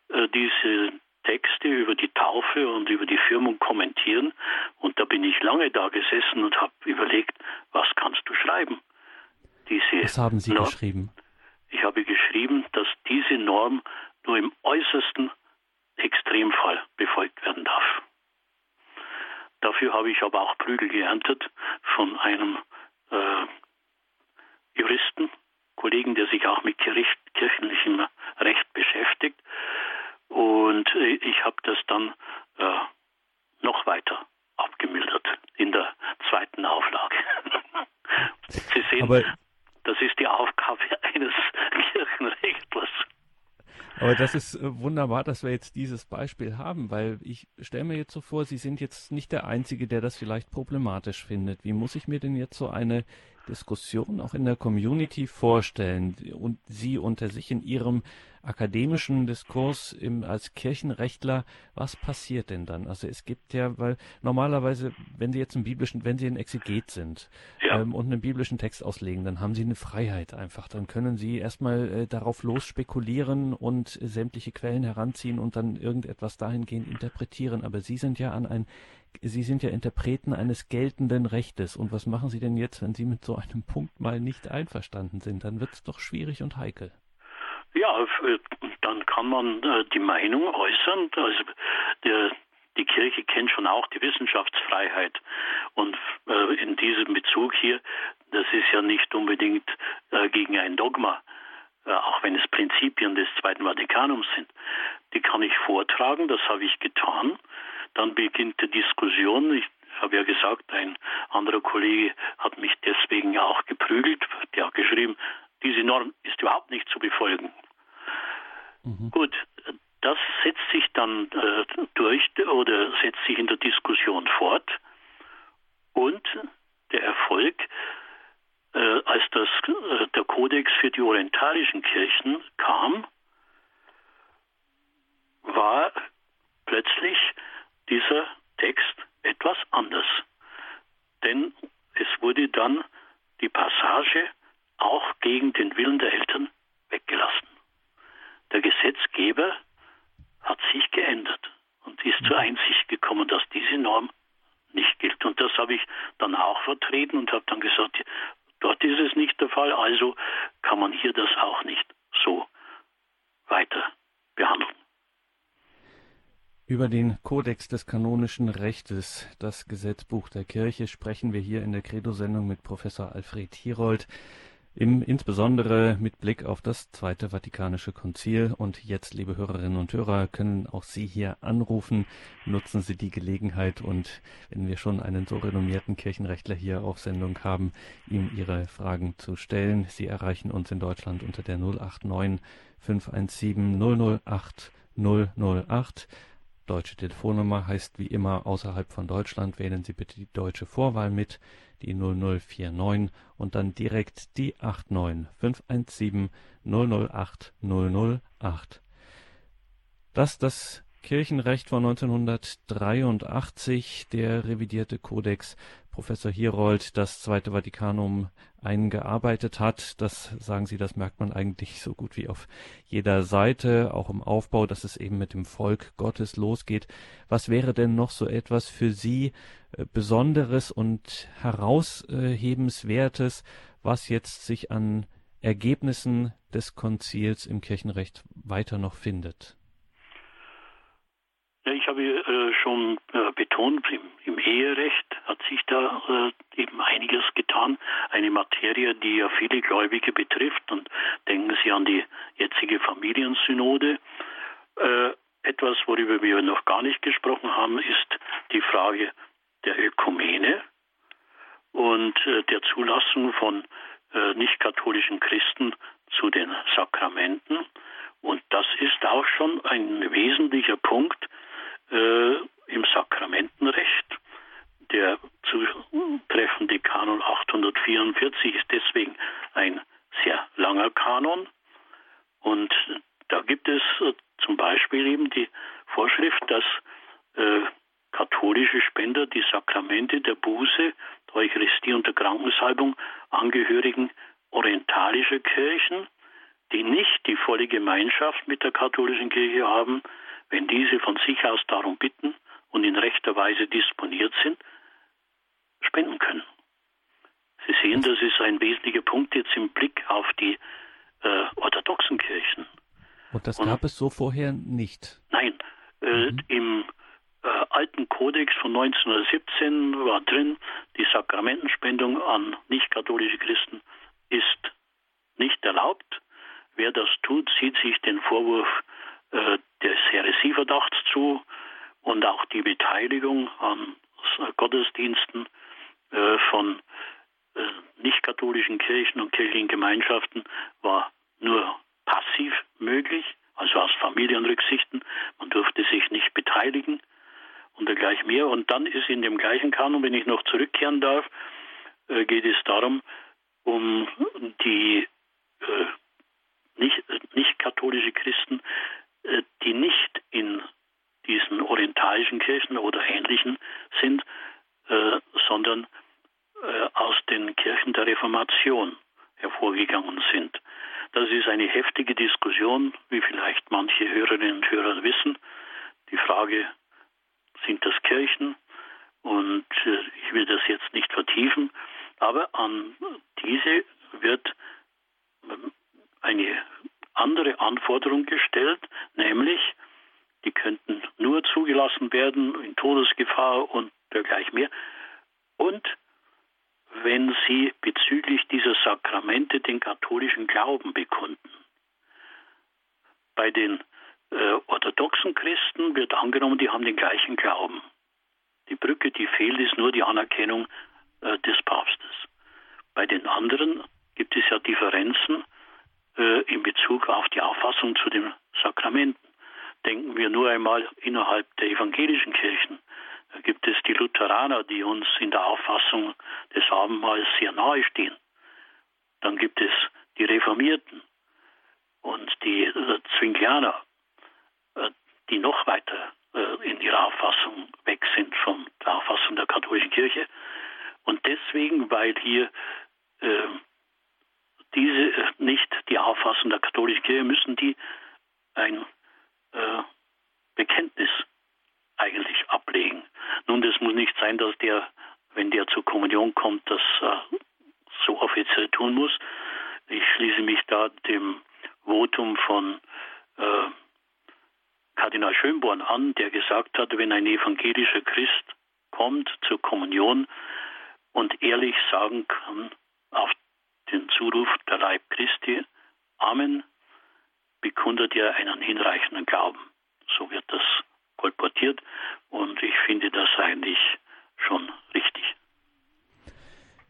äh, diese Texte über die Taufe und über die Firmung kommentieren. Und da bin ich lange da gesessen und habe überlegt, was kannst du schreiben? Diese was haben Sie Norm, geschrieben? Ich habe geschrieben, dass diese Norm nur im äußersten Extremfall befolgt werden darf. Dafür habe ich aber auch Prügel geerntet von einem äh, Juristen, Kollegen, der sich auch mit Gericht, kirchlichem Recht beschäftigt. Und äh, ich habe das dann äh, noch weiter abgemildert in der zweiten Auflage. Sie sehen, aber das ist die Aufgabe eines Kirchenrechtlers. Aber das ist äh, wunderbar, dass wir jetzt dieses Beispiel haben, weil ich stelle mir jetzt so vor, Sie sind jetzt nicht der Einzige, der das vielleicht problematisch findet. Wie muss ich mir denn jetzt so eine Diskussion auch in der Community vorstellen und Sie unter sich in Ihrem akademischen Diskurs im, als Kirchenrechtler, was passiert denn dann? Also es gibt ja, weil normalerweise, wenn Sie jetzt einen biblischen, wenn Sie ein Exeget sind ja. ähm, und einen biblischen Text auslegen, dann haben Sie eine Freiheit einfach. Dann können Sie erstmal äh, darauf los spekulieren und äh, sämtliche Quellen heranziehen und dann irgendetwas dahingehend interpretieren. Aber Sie sind ja an ein Sie sind ja Interpreten eines geltenden Rechtes. Und was machen Sie denn jetzt, wenn Sie mit so einem Punkt mal nicht einverstanden sind? Dann wird es doch schwierig und heikel. Ja, dann kann man äh, die Meinung äußern. Also der, die Kirche kennt schon auch die Wissenschaftsfreiheit. Und äh, in diesem Bezug hier, das ist ja nicht unbedingt äh, gegen ein Dogma, auch wenn es Prinzipien des Zweiten Vatikanums sind. Die kann ich vortragen, das habe ich getan. Dann beginnt die Diskussion. Ich habe ja gesagt, ein anderer Kollege hat mich deswegen auch geprügelt, der hat geschrieben, diese Norm ist überhaupt nicht zu befolgen. Mhm. Gut, das setzt sich dann äh, durch oder setzt sich in der Diskussion fort und der Erfolg, äh, als das, äh, der Kodex für die orientalischen Kirchen kam, war plötzlich dieser Text etwas anders. Denn es wurde dann die Passage auch gegen den Willen der Eltern weggelassen. Der Gesetzgeber hat sich geändert und ist zur Einsicht gekommen, dass diese Norm nicht gilt. Und das habe ich dann auch vertreten und habe dann gesagt, dort ist es nicht der Fall, also kann man hier das auch nicht so weiter behandeln. Über den Kodex des kanonischen Rechtes, das Gesetzbuch der Kirche, sprechen wir hier in der Credo-Sendung mit Professor Alfred Hierold im, insbesondere mit Blick auf das Zweite Vatikanische Konzil. Und jetzt, liebe Hörerinnen und Hörer, können auch Sie hier anrufen. Nutzen Sie die Gelegenheit und wenn wir schon einen so renommierten Kirchenrechtler hier auf Sendung haben, ihm Ihre Fragen zu stellen. Sie erreichen uns in Deutschland unter der 089 517 008 008. Deutsche Telefonnummer heißt wie immer außerhalb von Deutschland. Wählen Sie bitte die deutsche Vorwahl mit die 0049 und dann direkt die 89 517 008 008. Dass das Kirchenrecht von 1983, der revidierte Kodex, Professor Hierold das Zweite Vatikanum eingearbeitet hat. Das sagen Sie, das merkt man eigentlich so gut wie auf jeder Seite, auch im Aufbau, dass es eben mit dem Volk Gottes losgeht. Was wäre denn noch so etwas für Sie äh, Besonderes und heraushebenswertes, was jetzt sich an Ergebnissen des Konzils im Kirchenrecht weiter noch findet? Ja, ich habe äh, schon äh, betont, im, im, Eherecht hat sich da äh, eben einiges getan. Eine Materie, die ja viele Gläubige betrifft. Und denken Sie an die jetzige Familiensynode. Äh, etwas, worüber wir noch gar nicht gesprochen haben, ist die Frage der Ökumene und äh, der Zulassung von äh, nicht-katholischen Christen zu den Sakramenten. Und das ist auch schon ein wesentlicher Punkt, äh, im Sakramentenrecht. Der zutreffende Kanon 844 ist deswegen ein sehr langer Kanon. Und da gibt es äh, zum Beispiel eben die Vorschrift, dass äh, katholische Spender die Sakramente der Buße, der Eucharistie und der Krankensalbung angehörigen orientalischer Kirchen, die nicht die volle Gemeinschaft mit der katholischen Kirche haben, wenn diese von sich aus darum bitten und in rechter Weise disponiert sind, spenden können. Sie sehen, das ist ein wesentlicher Punkt jetzt im Blick auf die äh, orthodoxen Kirchen. Und das gab und, es so vorher nicht? Nein. Äh, mhm. Im äh, alten Kodex von 1917 war drin, die Sakramentenspendung an nicht-katholische Christen ist nicht erlaubt. Wer das tut, sieht sich den Vorwurf äh, des Heresieverdachts zu und auch die Beteiligung an Gottesdiensten äh, von äh, nicht-katholischen Kirchen und kirchlichen Gemeinschaften war nur passiv möglich, also aus Familienrücksichten. Man durfte sich nicht beteiligen und dergleichen mehr. Und dann ist in dem gleichen Kanon, wenn ich noch zurückkehren darf, äh, geht es darum, um die äh, nicht, nicht katholische Christen, äh, die nicht in diesen orientalischen Kirchen oder ähnlichen sind, äh, sondern äh, aus den Kirchen der Reformation hervorgegangen sind. Das ist eine heftige Diskussion, wie vielleicht manche Hörerinnen und Hörer wissen. Die Frage, sind das Kirchen? Und äh, ich will das jetzt nicht vertiefen, aber an diese wird ähm, eine andere Anforderung gestellt, nämlich die könnten nur zugelassen werden in Todesgefahr und dergleichen mehr. Und wenn sie bezüglich dieser Sakramente den katholischen Glauben bekunden. Bei den äh, orthodoxen Christen wird angenommen, die haben den gleichen Glauben. Die Brücke, die fehlt, ist nur die Anerkennung äh, des Papstes. Bei den anderen gibt es ja Differenzen äh, in Bezug auf die Auffassung zu den Sakramenten. Denken wir nur einmal innerhalb der evangelischen Kirchen. Da gibt es die Lutheraner, die uns in der Auffassung des Abendmahls sehr nahe stehen. Dann gibt es die Reformierten und die äh, Zwinglianer, äh, die noch weiter äh, in ihrer Auffassung weg sind von der Auffassung der katholischen Kirche. Und deswegen, weil hier äh, diese nicht die Auffassung der katholischen Kirche, müssen die ein äh, Bekenntnis eigentlich ablegen. Nun, das muss nicht sein, dass der, wenn der zur Kommunion kommt, das äh, so offiziell tun muss. Ich schließe mich da dem Votum von äh, Kardinal Schönborn an, der gesagt hat, wenn ein evangelischer Christ kommt zur Kommunion und ehrlich sagen kann, auf den Zuruf der Leib Christi, Amen, bekundet er einen hinreichenden Glauben. So wird das kolportiert und ich finde das eigentlich schon richtig.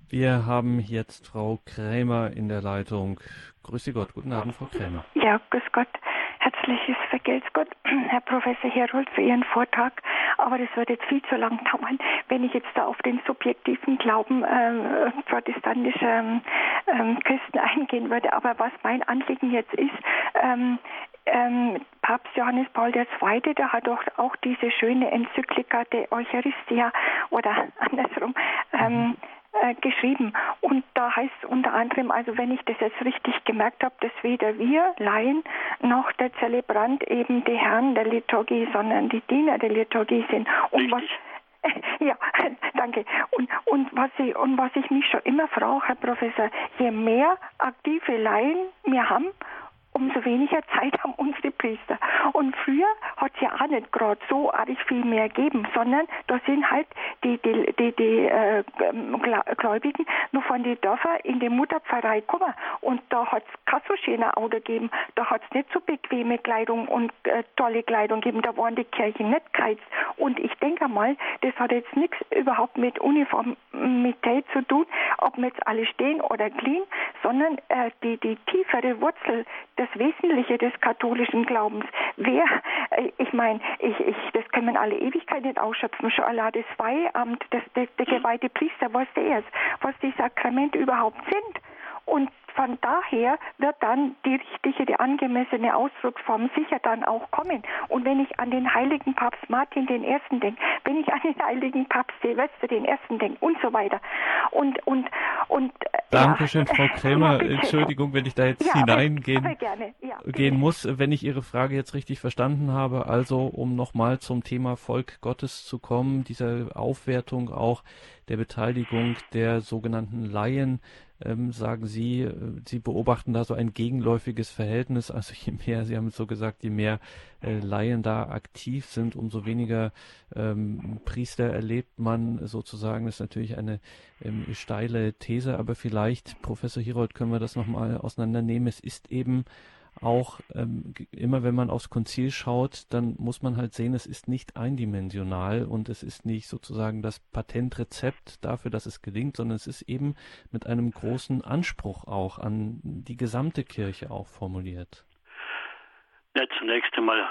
Wir haben jetzt Frau Krämer in der Leitung. Grüße Gott, guten Abend, Frau Krämer. Ja, grüß Gott. Herzliches Vergelt's Gott, Herr Professor Herold, für Ihren Vortrag. Aber das wird jetzt viel zu lang dauern, wenn ich jetzt da auf den subjektiven Glauben äh, protestantischer ähm, Christen eingehen würde. Aber was mein Anliegen jetzt ist, ähm, ähm, Papst Johannes Paul II., der hat doch auch diese schöne Enzyklika de Eucharistia oder andersrum ähm, mhm. Äh, geschrieben. Und da heißt es unter anderem, also wenn ich das jetzt richtig gemerkt habe, dass weder wir Laien noch der Zelebrant eben die Herren der Liturgie, sondern die Diener der Liturgie sind. Und was ja, danke. Und, und, was ich, und was ich mich schon immer frage, Herr Professor, je mehr aktive Laien wir haben, umso weniger Zeit haben unsere Priester. Und früher hat es ja auch nicht gerade so arg viel mehr gegeben, sondern da sind halt die, die, die, die äh, Gläubigen nur von den Dörfern in die Mutterpfarrei gekommen. Und da hat es kein so schöner Auto gegeben. Da hat es nicht so bequeme Kleidung und äh, tolle Kleidung gegeben. Da waren die Kirchen nicht geheizt. Und ich denke mal, das hat jetzt nichts überhaupt mit Uniformität zu tun, ob wir jetzt alle stehen oder clean, sondern äh, die, die tiefere Wurzel das Wesentliche des katholischen Glaubens. Wer, äh, ich meine, ich, ich, das können wir alle Ewigkeit nicht ausschöpfen. Schon allein das Weihamt, das, das, der geweihte Priester, was der ist, was die Sakramente überhaupt sind. Und von daher wird dann die richtige, die angemessene Ausdrucksform sicher dann auch kommen. Und wenn ich an den heiligen Papst Martin den Ersten denke, wenn ich an den heiligen Papst Silvester den Ersten denke und so weiter. Und, und, und. Dankeschön, ja. Frau Krämer. Entschuldigung, wenn ich da jetzt ja, hineingehen ja, gehen muss, wenn ich Ihre Frage jetzt richtig verstanden habe. Also, um nochmal zum Thema Volk Gottes zu kommen, diese Aufwertung auch der Beteiligung der sogenannten Laien ähm, sagen Sie, äh, Sie beobachten da so ein gegenläufiges Verhältnis. Also je mehr, Sie haben es so gesagt, je mehr äh, Laien da aktiv sind, umso weniger ähm, Priester erlebt man sozusagen. Das ist natürlich eine ähm, steile These, aber vielleicht, Professor Hirold, können wir das nochmal auseinandernehmen. Es ist eben auch ähm, immer wenn man aufs Konzil schaut, dann muss man halt sehen, es ist nicht eindimensional und es ist nicht sozusagen das Patentrezept dafür, dass es gelingt, sondern es ist eben mit einem großen Anspruch auch an die gesamte Kirche auch formuliert. Ja, zunächst einmal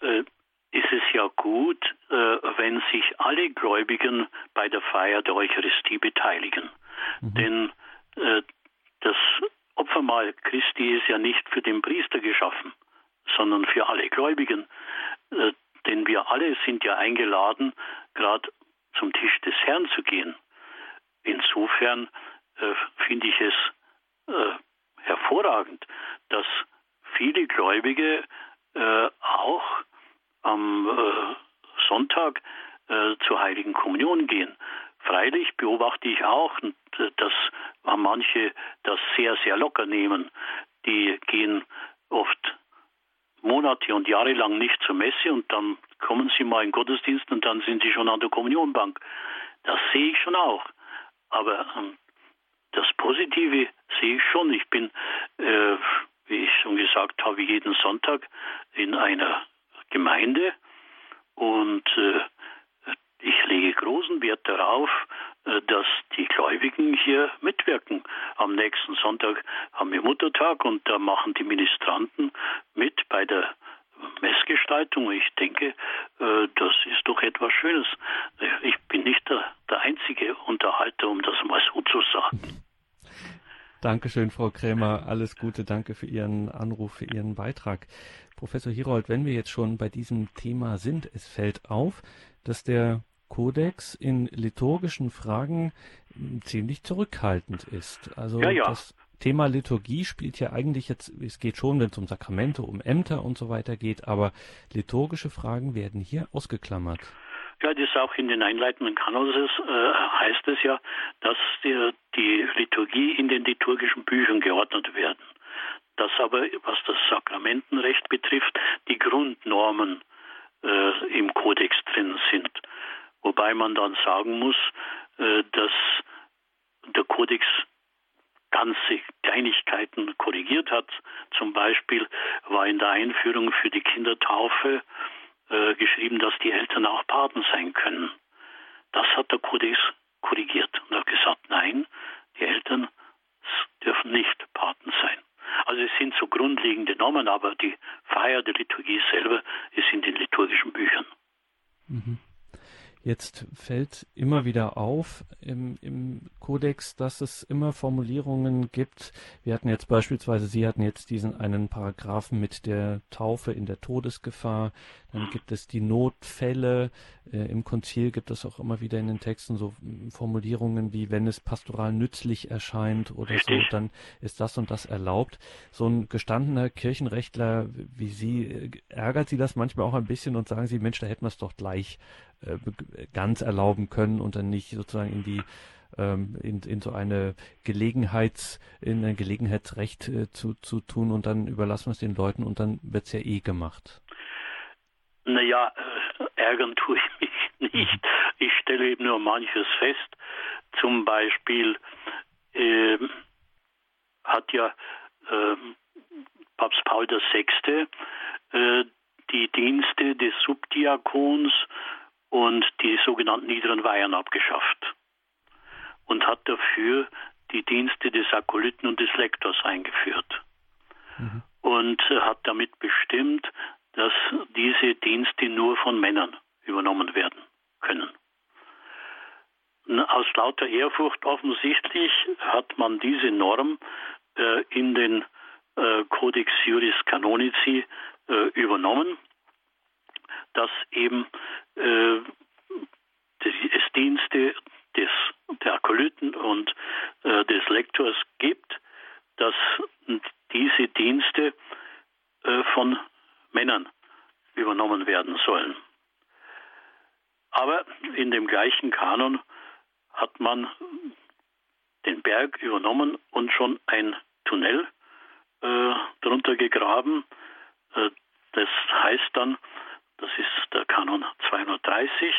äh, ist es ja gut, äh, wenn sich alle Gläubigen bei der Feier der Eucharistie beteiligen. Mhm. Denn äh, das Opfermahl Christi ist ja nicht für den Priester geschaffen, sondern für alle Gläubigen. Äh, denn wir alle sind ja eingeladen, gerade zum Tisch des Herrn zu gehen. Insofern äh, finde ich es äh, hervorragend, dass viele Gläubige äh, auch am äh, Sonntag zur Heiligen Kommunion gehen. Freilich beobachte ich auch, dass manche das sehr, sehr locker nehmen. Die gehen oft Monate und Jahre lang nicht zur Messe und dann kommen sie mal in Gottesdienst und dann sind sie schon an der Kommunionbank. Das sehe ich schon auch. Aber ähm, das Positive sehe ich schon. Ich bin, äh, wie ich schon gesagt habe, jeden Sonntag in einer Gemeinde und äh, ich lege großen Wert darauf, äh, dass die Gläubigen hier mitwirken. Am nächsten Sonntag haben wir Muttertag und da machen die Ministranten mit bei der Messgestaltung. Ich denke, äh, das ist doch etwas Schönes. Ich bin nicht der, der einzige Unterhalter, um das mal so zu sagen. Dankeschön, Frau Krämer. Alles Gute. Danke für Ihren Anruf, für Ihren Beitrag. Professor Hirold, wenn wir jetzt schon bei diesem Thema sind, es fällt auf, dass der Kodex in liturgischen Fragen hm, ziemlich zurückhaltend ist. Also ja, ja. das Thema Liturgie spielt ja eigentlich jetzt, es geht schon, wenn es um Sakramente, um Ämter und so weiter geht, aber liturgische Fragen werden hier ausgeklammert. Ja, das ist auch in den einleitenden Kanons äh, heißt es ja, dass die, die Liturgie in den liturgischen Büchern geordnet werden. Dass aber, was das Sakramentenrecht betrifft, die Grundnormen äh, im Kodex drin sind. Wobei man dann sagen muss, äh, dass der Kodex ganze Kleinigkeiten korrigiert hat. Zum Beispiel war in der Einführung für die Kindertaufe äh, geschrieben, dass die Eltern auch Paten sein können. Das hat der Kodex korrigiert und hat gesagt, nein, die Eltern dürfen nicht Paten sein. Also es sind so grundlegende Normen, aber die Feier der Liturgie selber ist in den liturgischen Büchern. Mhm. Jetzt fällt immer wieder auf im, im Kodex, dass es immer Formulierungen gibt. Wir hatten jetzt beispielsweise, Sie hatten jetzt diesen einen Paragraphen mit der Taufe in der Todesgefahr. Dann gibt es die Notfälle. Äh, Im Konzil gibt es auch immer wieder in den Texten so hm, Formulierungen wie, wenn es pastoral nützlich erscheint oder so, dann ist das und das erlaubt. So ein gestandener Kirchenrechtler wie Sie, äh, ärgert Sie das manchmal auch ein bisschen und sagen Sie, Mensch, da hätten wir es doch gleich äh, ganz erlauben können und dann nicht sozusagen in die ähm, in, in so eine Gelegenheits, in ein Gelegenheitsrecht äh, zu, zu tun und dann überlassen wir es den Leuten und dann wird es ja eh gemacht. Naja, äh, ärgern tue ich mich nicht. Ich stelle eben nur manches fest. Zum Beispiel äh, hat ja äh, Papst Paul VI. Äh, die Dienste des Subdiakons und die sogenannten niederen Weihern abgeschafft und hat dafür die Dienste des Akolyten und des Lektors eingeführt. Mhm. Und hat damit bestimmt, dass diese Dienste nur von Männern übernommen werden können. Aus lauter Ehrfurcht offensichtlich hat man diese Norm äh, in den äh, Codex Juris Canonici äh, übernommen, dass eben äh, es Dienste des, der Akolyten und äh, des Lektors gibt, dass diese Dienste äh, von Männern übernommen werden sollen. Aber in dem gleichen Kanon hat man den Berg übernommen und schon ein Tunnel äh, drunter gegraben. Äh, das heißt dann, das ist der Kanon 230,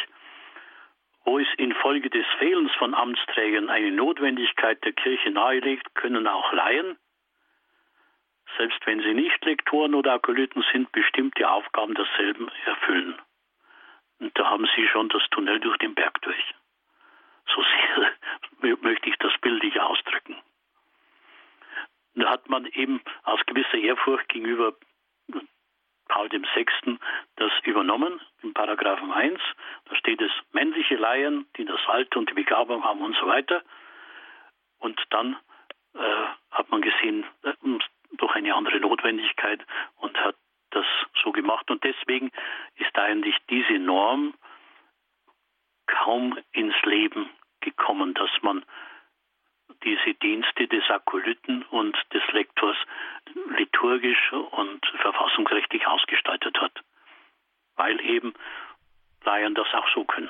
wo es infolge des Fehlens von Amtsträgern eine Notwendigkeit der Kirche nahelegt, können auch Laien, selbst wenn sie nicht Lektoren oder Akolyten sind, bestimmte Aufgaben derselben erfüllen. Und da haben sie schon das Tunnel durch den Berg durch. So sehr möchte ich das bildlich ausdrücken. Da hat man eben aus gewisser Ehrfurcht gegenüber Paul VI. das übernommen, im Paragraphen 1. Da steht es männliche Laien, die das Alter und die Begabung haben und so weiter. Und dann äh, hat man gesehen, äh, durch eine andere Notwendigkeit und hat das so gemacht. Und deswegen ist eigentlich diese Norm kaum ins Leben gekommen, dass man diese Dienste des Akolyten und des Lektors liturgisch und verfassungsrechtlich ausgestaltet hat, weil eben Laien das auch so können.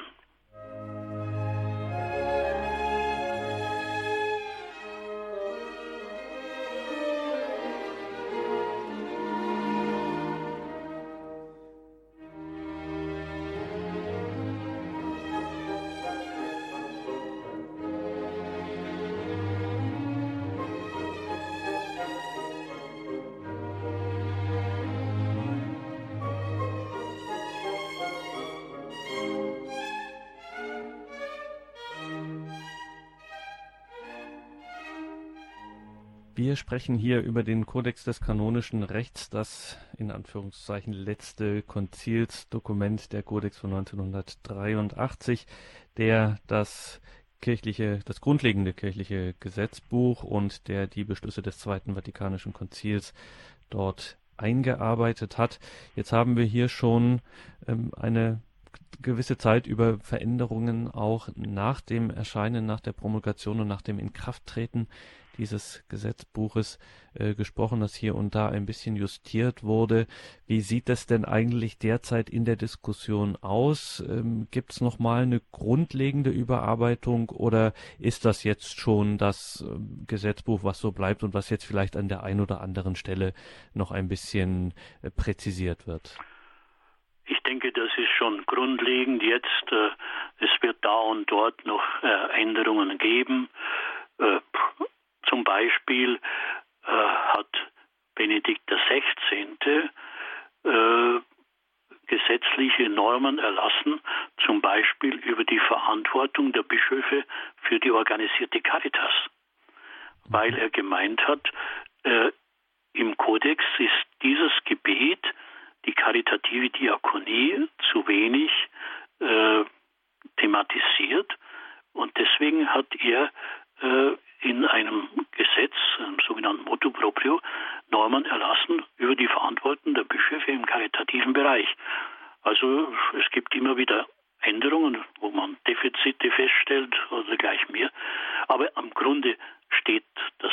Wir sprechen hier über den Kodex des kanonischen Rechts, das in Anführungszeichen letzte Konzilsdokument der Kodex von 1983, der das kirchliche, das grundlegende kirchliche Gesetzbuch und der die Beschlüsse des Zweiten Vatikanischen Konzils dort eingearbeitet hat. Jetzt haben wir hier schon ähm, eine gewisse Zeit über Veränderungen auch nach dem Erscheinen, nach der Promulgation und nach dem Inkrafttreten dieses Gesetzbuches äh, gesprochen, dass hier und da ein bisschen justiert wurde. Wie sieht das denn eigentlich derzeit in der Diskussion aus? Ähm, Gibt es nochmal eine grundlegende Überarbeitung oder ist das jetzt schon das äh, Gesetzbuch, was so bleibt und was jetzt vielleicht an der einen oder anderen Stelle noch ein bisschen äh, präzisiert wird? Ich denke, das ist schon grundlegend jetzt. Äh, es wird da und dort noch äh, Änderungen geben. Äh, zum Beispiel äh, hat Benedikt XVI. Äh, gesetzliche Normen erlassen, zum Beispiel über die Verantwortung der Bischöfe für die organisierte Caritas, weil er gemeint hat, äh, im Kodex ist dieses Gebet, die karitative Diakonie, zu wenig äh, thematisiert und deswegen hat er in einem Gesetz, einem sogenannten Motto proprio, Normen erlassen über die Verantwortung der Bischöfe im karitativen Bereich. Also es gibt immer wieder Änderungen, wo man Defizite feststellt oder gleich mehr. Aber am Grunde steht das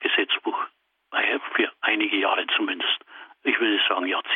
Gesetzbuch für einige Jahre zumindest, ich würde sagen Jahrzehnte.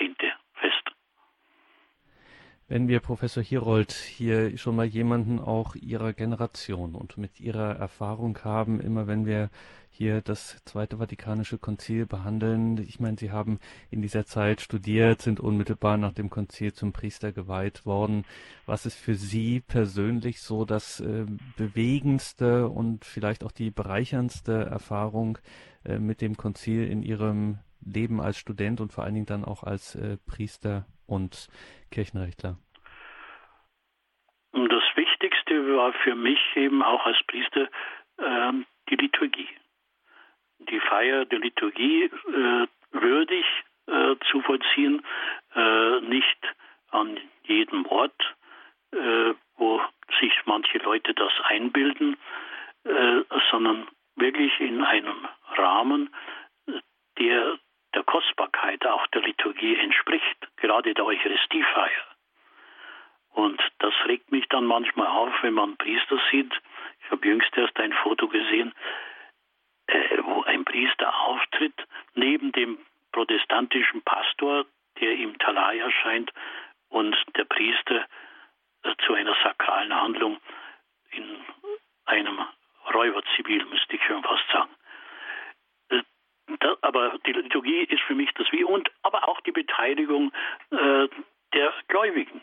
Wenn wir Professor Hirold hier schon mal jemanden auch Ihrer Generation und mit Ihrer Erfahrung haben, immer wenn wir hier das Zweite Vatikanische Konzil behandeln, ich meine, Sie haben in dieser Zeit studiert, sind unmittelbar nach dem Konzil zum Priester geweiht worden. Was ist für Sie persönlich so das äh, bewegendste und vielleicht auch die bereicherndste Erfahrung äh, mit dem Konzil in Ihrem Leben als Student und vor allen Dingen dann auch als äh, Priester und Kirchenrechtler? Das Wichtigste war für mich eben auch als Priester äh, die Liturgie. Die Feier der Liturgie äh, würdig äh, zu vollziehen, äh, nicht an jedem Ort, äh, wo sich manche Leute das einbilden, äh, sondern wirklich in einem Rahmen, der der Kostbarkeit auch der Liturgie entspricht, gerade der Eucharistiefeier. Und das regt mich dann manchmal auf, wenn man Priester sieht. Ich habe jüngst erst ein Foto gesehen, äh, wo ein Priester auftritt, neben dem protestantischen Pastor, der im Talai erscheint, und der Priester äh, zu einer sakralen Handlung in einem Räuberzivil, müsste ich schon fast sagen. Aber die Liturgie ist für mich das Wie und aber auch die Beteiligung äh, der Gläubigen.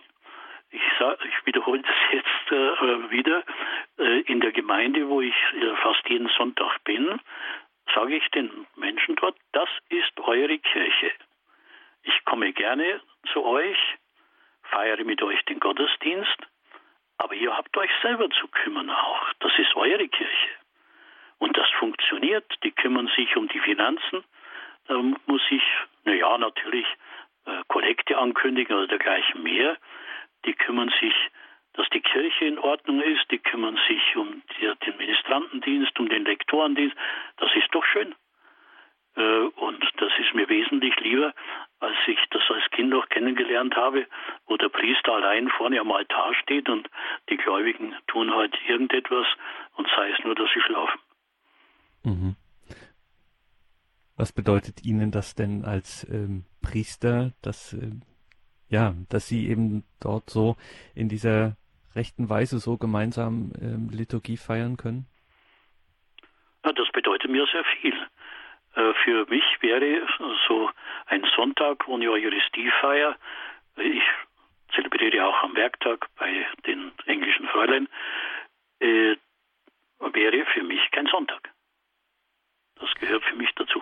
Ich, sag, ich wiederhole das jetzt äh, wieder. Äh, in der Gemeinde, wo ich äh, fast jeden Sonntag bin, sage ich den Menschen dort, das ist eure Kirche. Ich komme gerne zu euch, feiere mit euch den Gottesdienst, aber ihr habt euch selber zu kümmern auch. Das ist eure Kirche. Und das funktioniert. Die kümmern sich um die Finanzen. Da muss ich, naja, natürlich äh, Kollekte ankündigen oder dergleichen mehr. Die kümmern sich, dass die Kirche in Ordnung ist. Die kümmern sich um die, den Ministrantendienst, um den Lektorendienst. Das ist doch schön. Äh, und das ist mir wesentlich lieber, als ich das als Kind noch kennengelernt habe, wo der Priester allein vorne am Altar steht und die Gläubigen tun halt irgendetwas und sei es nur, dass sie schlafen. Mhm. Was bedeutet Ihnen das denn als ähm, Priester, dass, äh, ja, dass Sie eben dort so in dieser rechten Weise so gemeinsam ähm, Liturgie feiern können? Ja, das bedeutet mir sehr viel. Äh, für mich wäre so ein Sonntag ohne Eucharistiefeier, ich zelebriere auch am Werktag bei den englischen Fräulein, äh, wäre für mich kein Sonntag. Das gehört für mich dazu.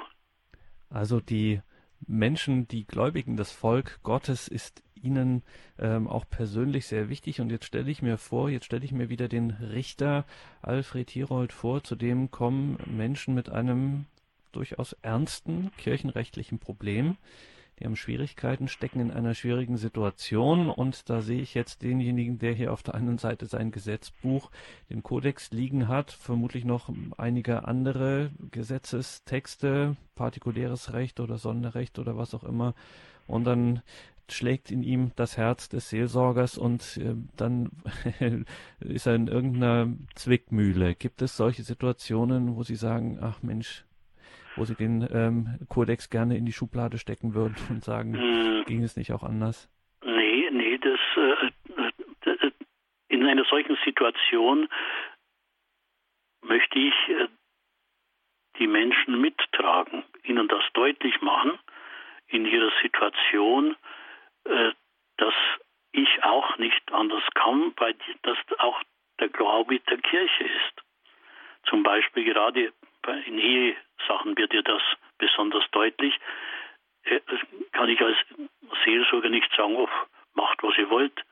Also die Menschen, die Gläubigen, das Volk Gottes ist Ihnen ähm, auch persönlich sehr wichtig. Und jetzt stelle ich mir vor, jetzt stelle ich mir wieder den Richter Alfred Herold vor, zu dem kommen Menschen mit einem durchaus ernsten kirchenrechtlichen Problem. Die haben Schwierigkeiten, stecken in einer schwierigen Situation und da sehe ich jetzt denjenigen, der hier auf der einen Seite sein Gesetzbuch, den Kodex liegen hat, vermutlich noch einige andere Gesetzestexte, partikuläres Recht oder Sonderrecht oder was auch immer und dann schlägt in ihm das Herz des Seelsorgers und äh, dann ist er in irgendeiner Zwickmühle. Gibt es solche Situationen, wo Sie sagen, ach Mensch, wo sie den ähm, Kodex gerne in die Schublade stecken würden und sagen, hm. ging es nicht auch anders? Nee, nee, das äh, äh, in einer solchen Situation möchte ich äh, die Menschen mittragen, ihnen das deutlich machen in ihrer Situation, äh, dass ich auch nicht anders kann, weil das auch der Glaube der Kirche ist. Zum Beispiel gerade in Ehesachen wird dir das besonders deutlich. Äh, kann ich als Seelsorger nicht sagen, oh, macht was ihr wollt.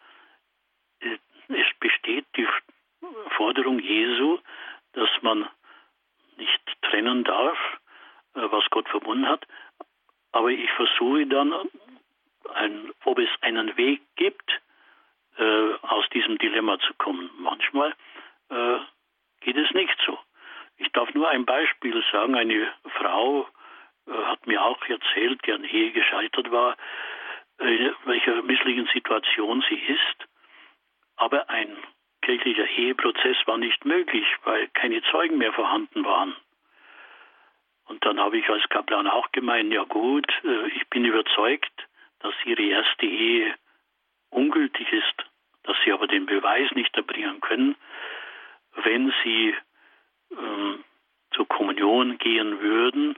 Äh, es besteht die Forderung Jesu, dass man nicht trennen darf, äh, was Gott verbunden hat. Aber ich versuche dann, ein, ob es einen Weg gibt, aus diesem Dilemma zu kommen. Manchmal geht es nicht so. Ich darf nur ein Beispiel sagen. Eine Frau äh, hat mir auch erzählt, deren Ehe gescheitert war, in welcher misslichen Situation sie ist. Aber ein kirchlicher Eheprozess war nicht möglich, weil keine Zeugen mehr vorhanden waren. Und dann habe ich als Kaplan auch gemeint, ja gut, äh, ich bin überzeugt, dass ihre erste Ehe ungültig ist, dass sie aber den Beweis nicht erbringen können, wenn sie ähm, zur Kommunion gehen würden,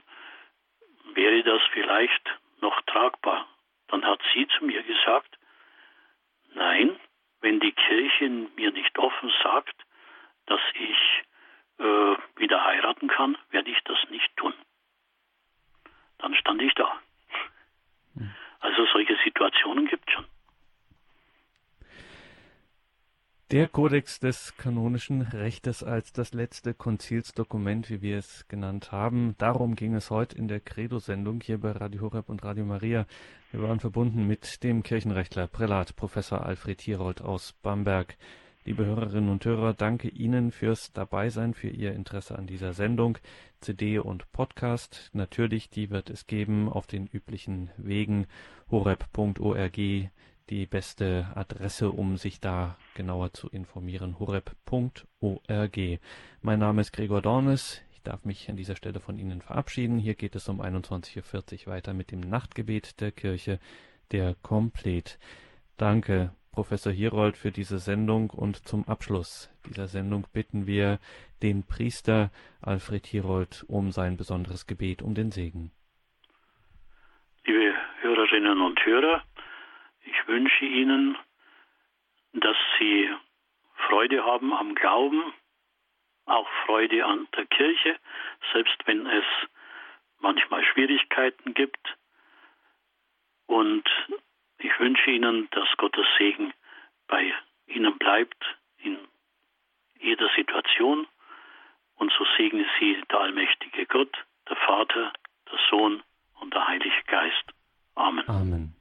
wäre das vielleicht noch tragbar. Dann hat sie zu mir gesagt, nein, wenn die Kirche mir nicht offen sagt, dass ich äh, wieder heiraten kann, werde ich das nicht tun. Dann stand ich da. Hm. Also solche Situationen gibt es schon. Der Kodex des kanonischen Rechtes als das letzte Konzilsdokument, wie wir es genannt haben. Darum ging es heute in der Credo-Sendung hier bei Radio Horeb und Radio Maria. Wir waren verbunden mit dem Kirchenrechtler Prälat Professor Alfred Hierold aus Bamberg. Liebe Hörerinnen und Hörer, danke Ihnen fürs Dabeisein, für Ihr Interesse an dieser Sendung. CD und Podcast, natürlich, die wird es geben auf den üblichen Wegen horeb.org die beste Adresse, um sich da genauer zu informieren, horeb.org. Mein Name ist Gregor Dornes. Ich darf mich an dieser Stelle von Ihnen verabschieden. Hier geht es um 21.40 Uhr weiter mit dem Nachtgebet der Kirche, der Komplet. Danke, Professor Hierold, für diese Sendung und zum Abschluss dieser Sendung bitten wir den Priester Alfred Hierold um sein besonderes Gebet, um den Segen. Liebe Hörerinnen und Hörer, ich wünsche Ihnen, dass Sie Freude haben am Glauben, auch Freude an der Kirche, selbst wenn es manchmal Schwierigkeiten gibt. Und ich wünsche Ihnen, dass Gottes Segen bei Ihnen bleibt in jeder Situation. Und so segne Sie der allmächtige Gott, der Vater, der Sohn und der Heilige Geist. Amen. Amen.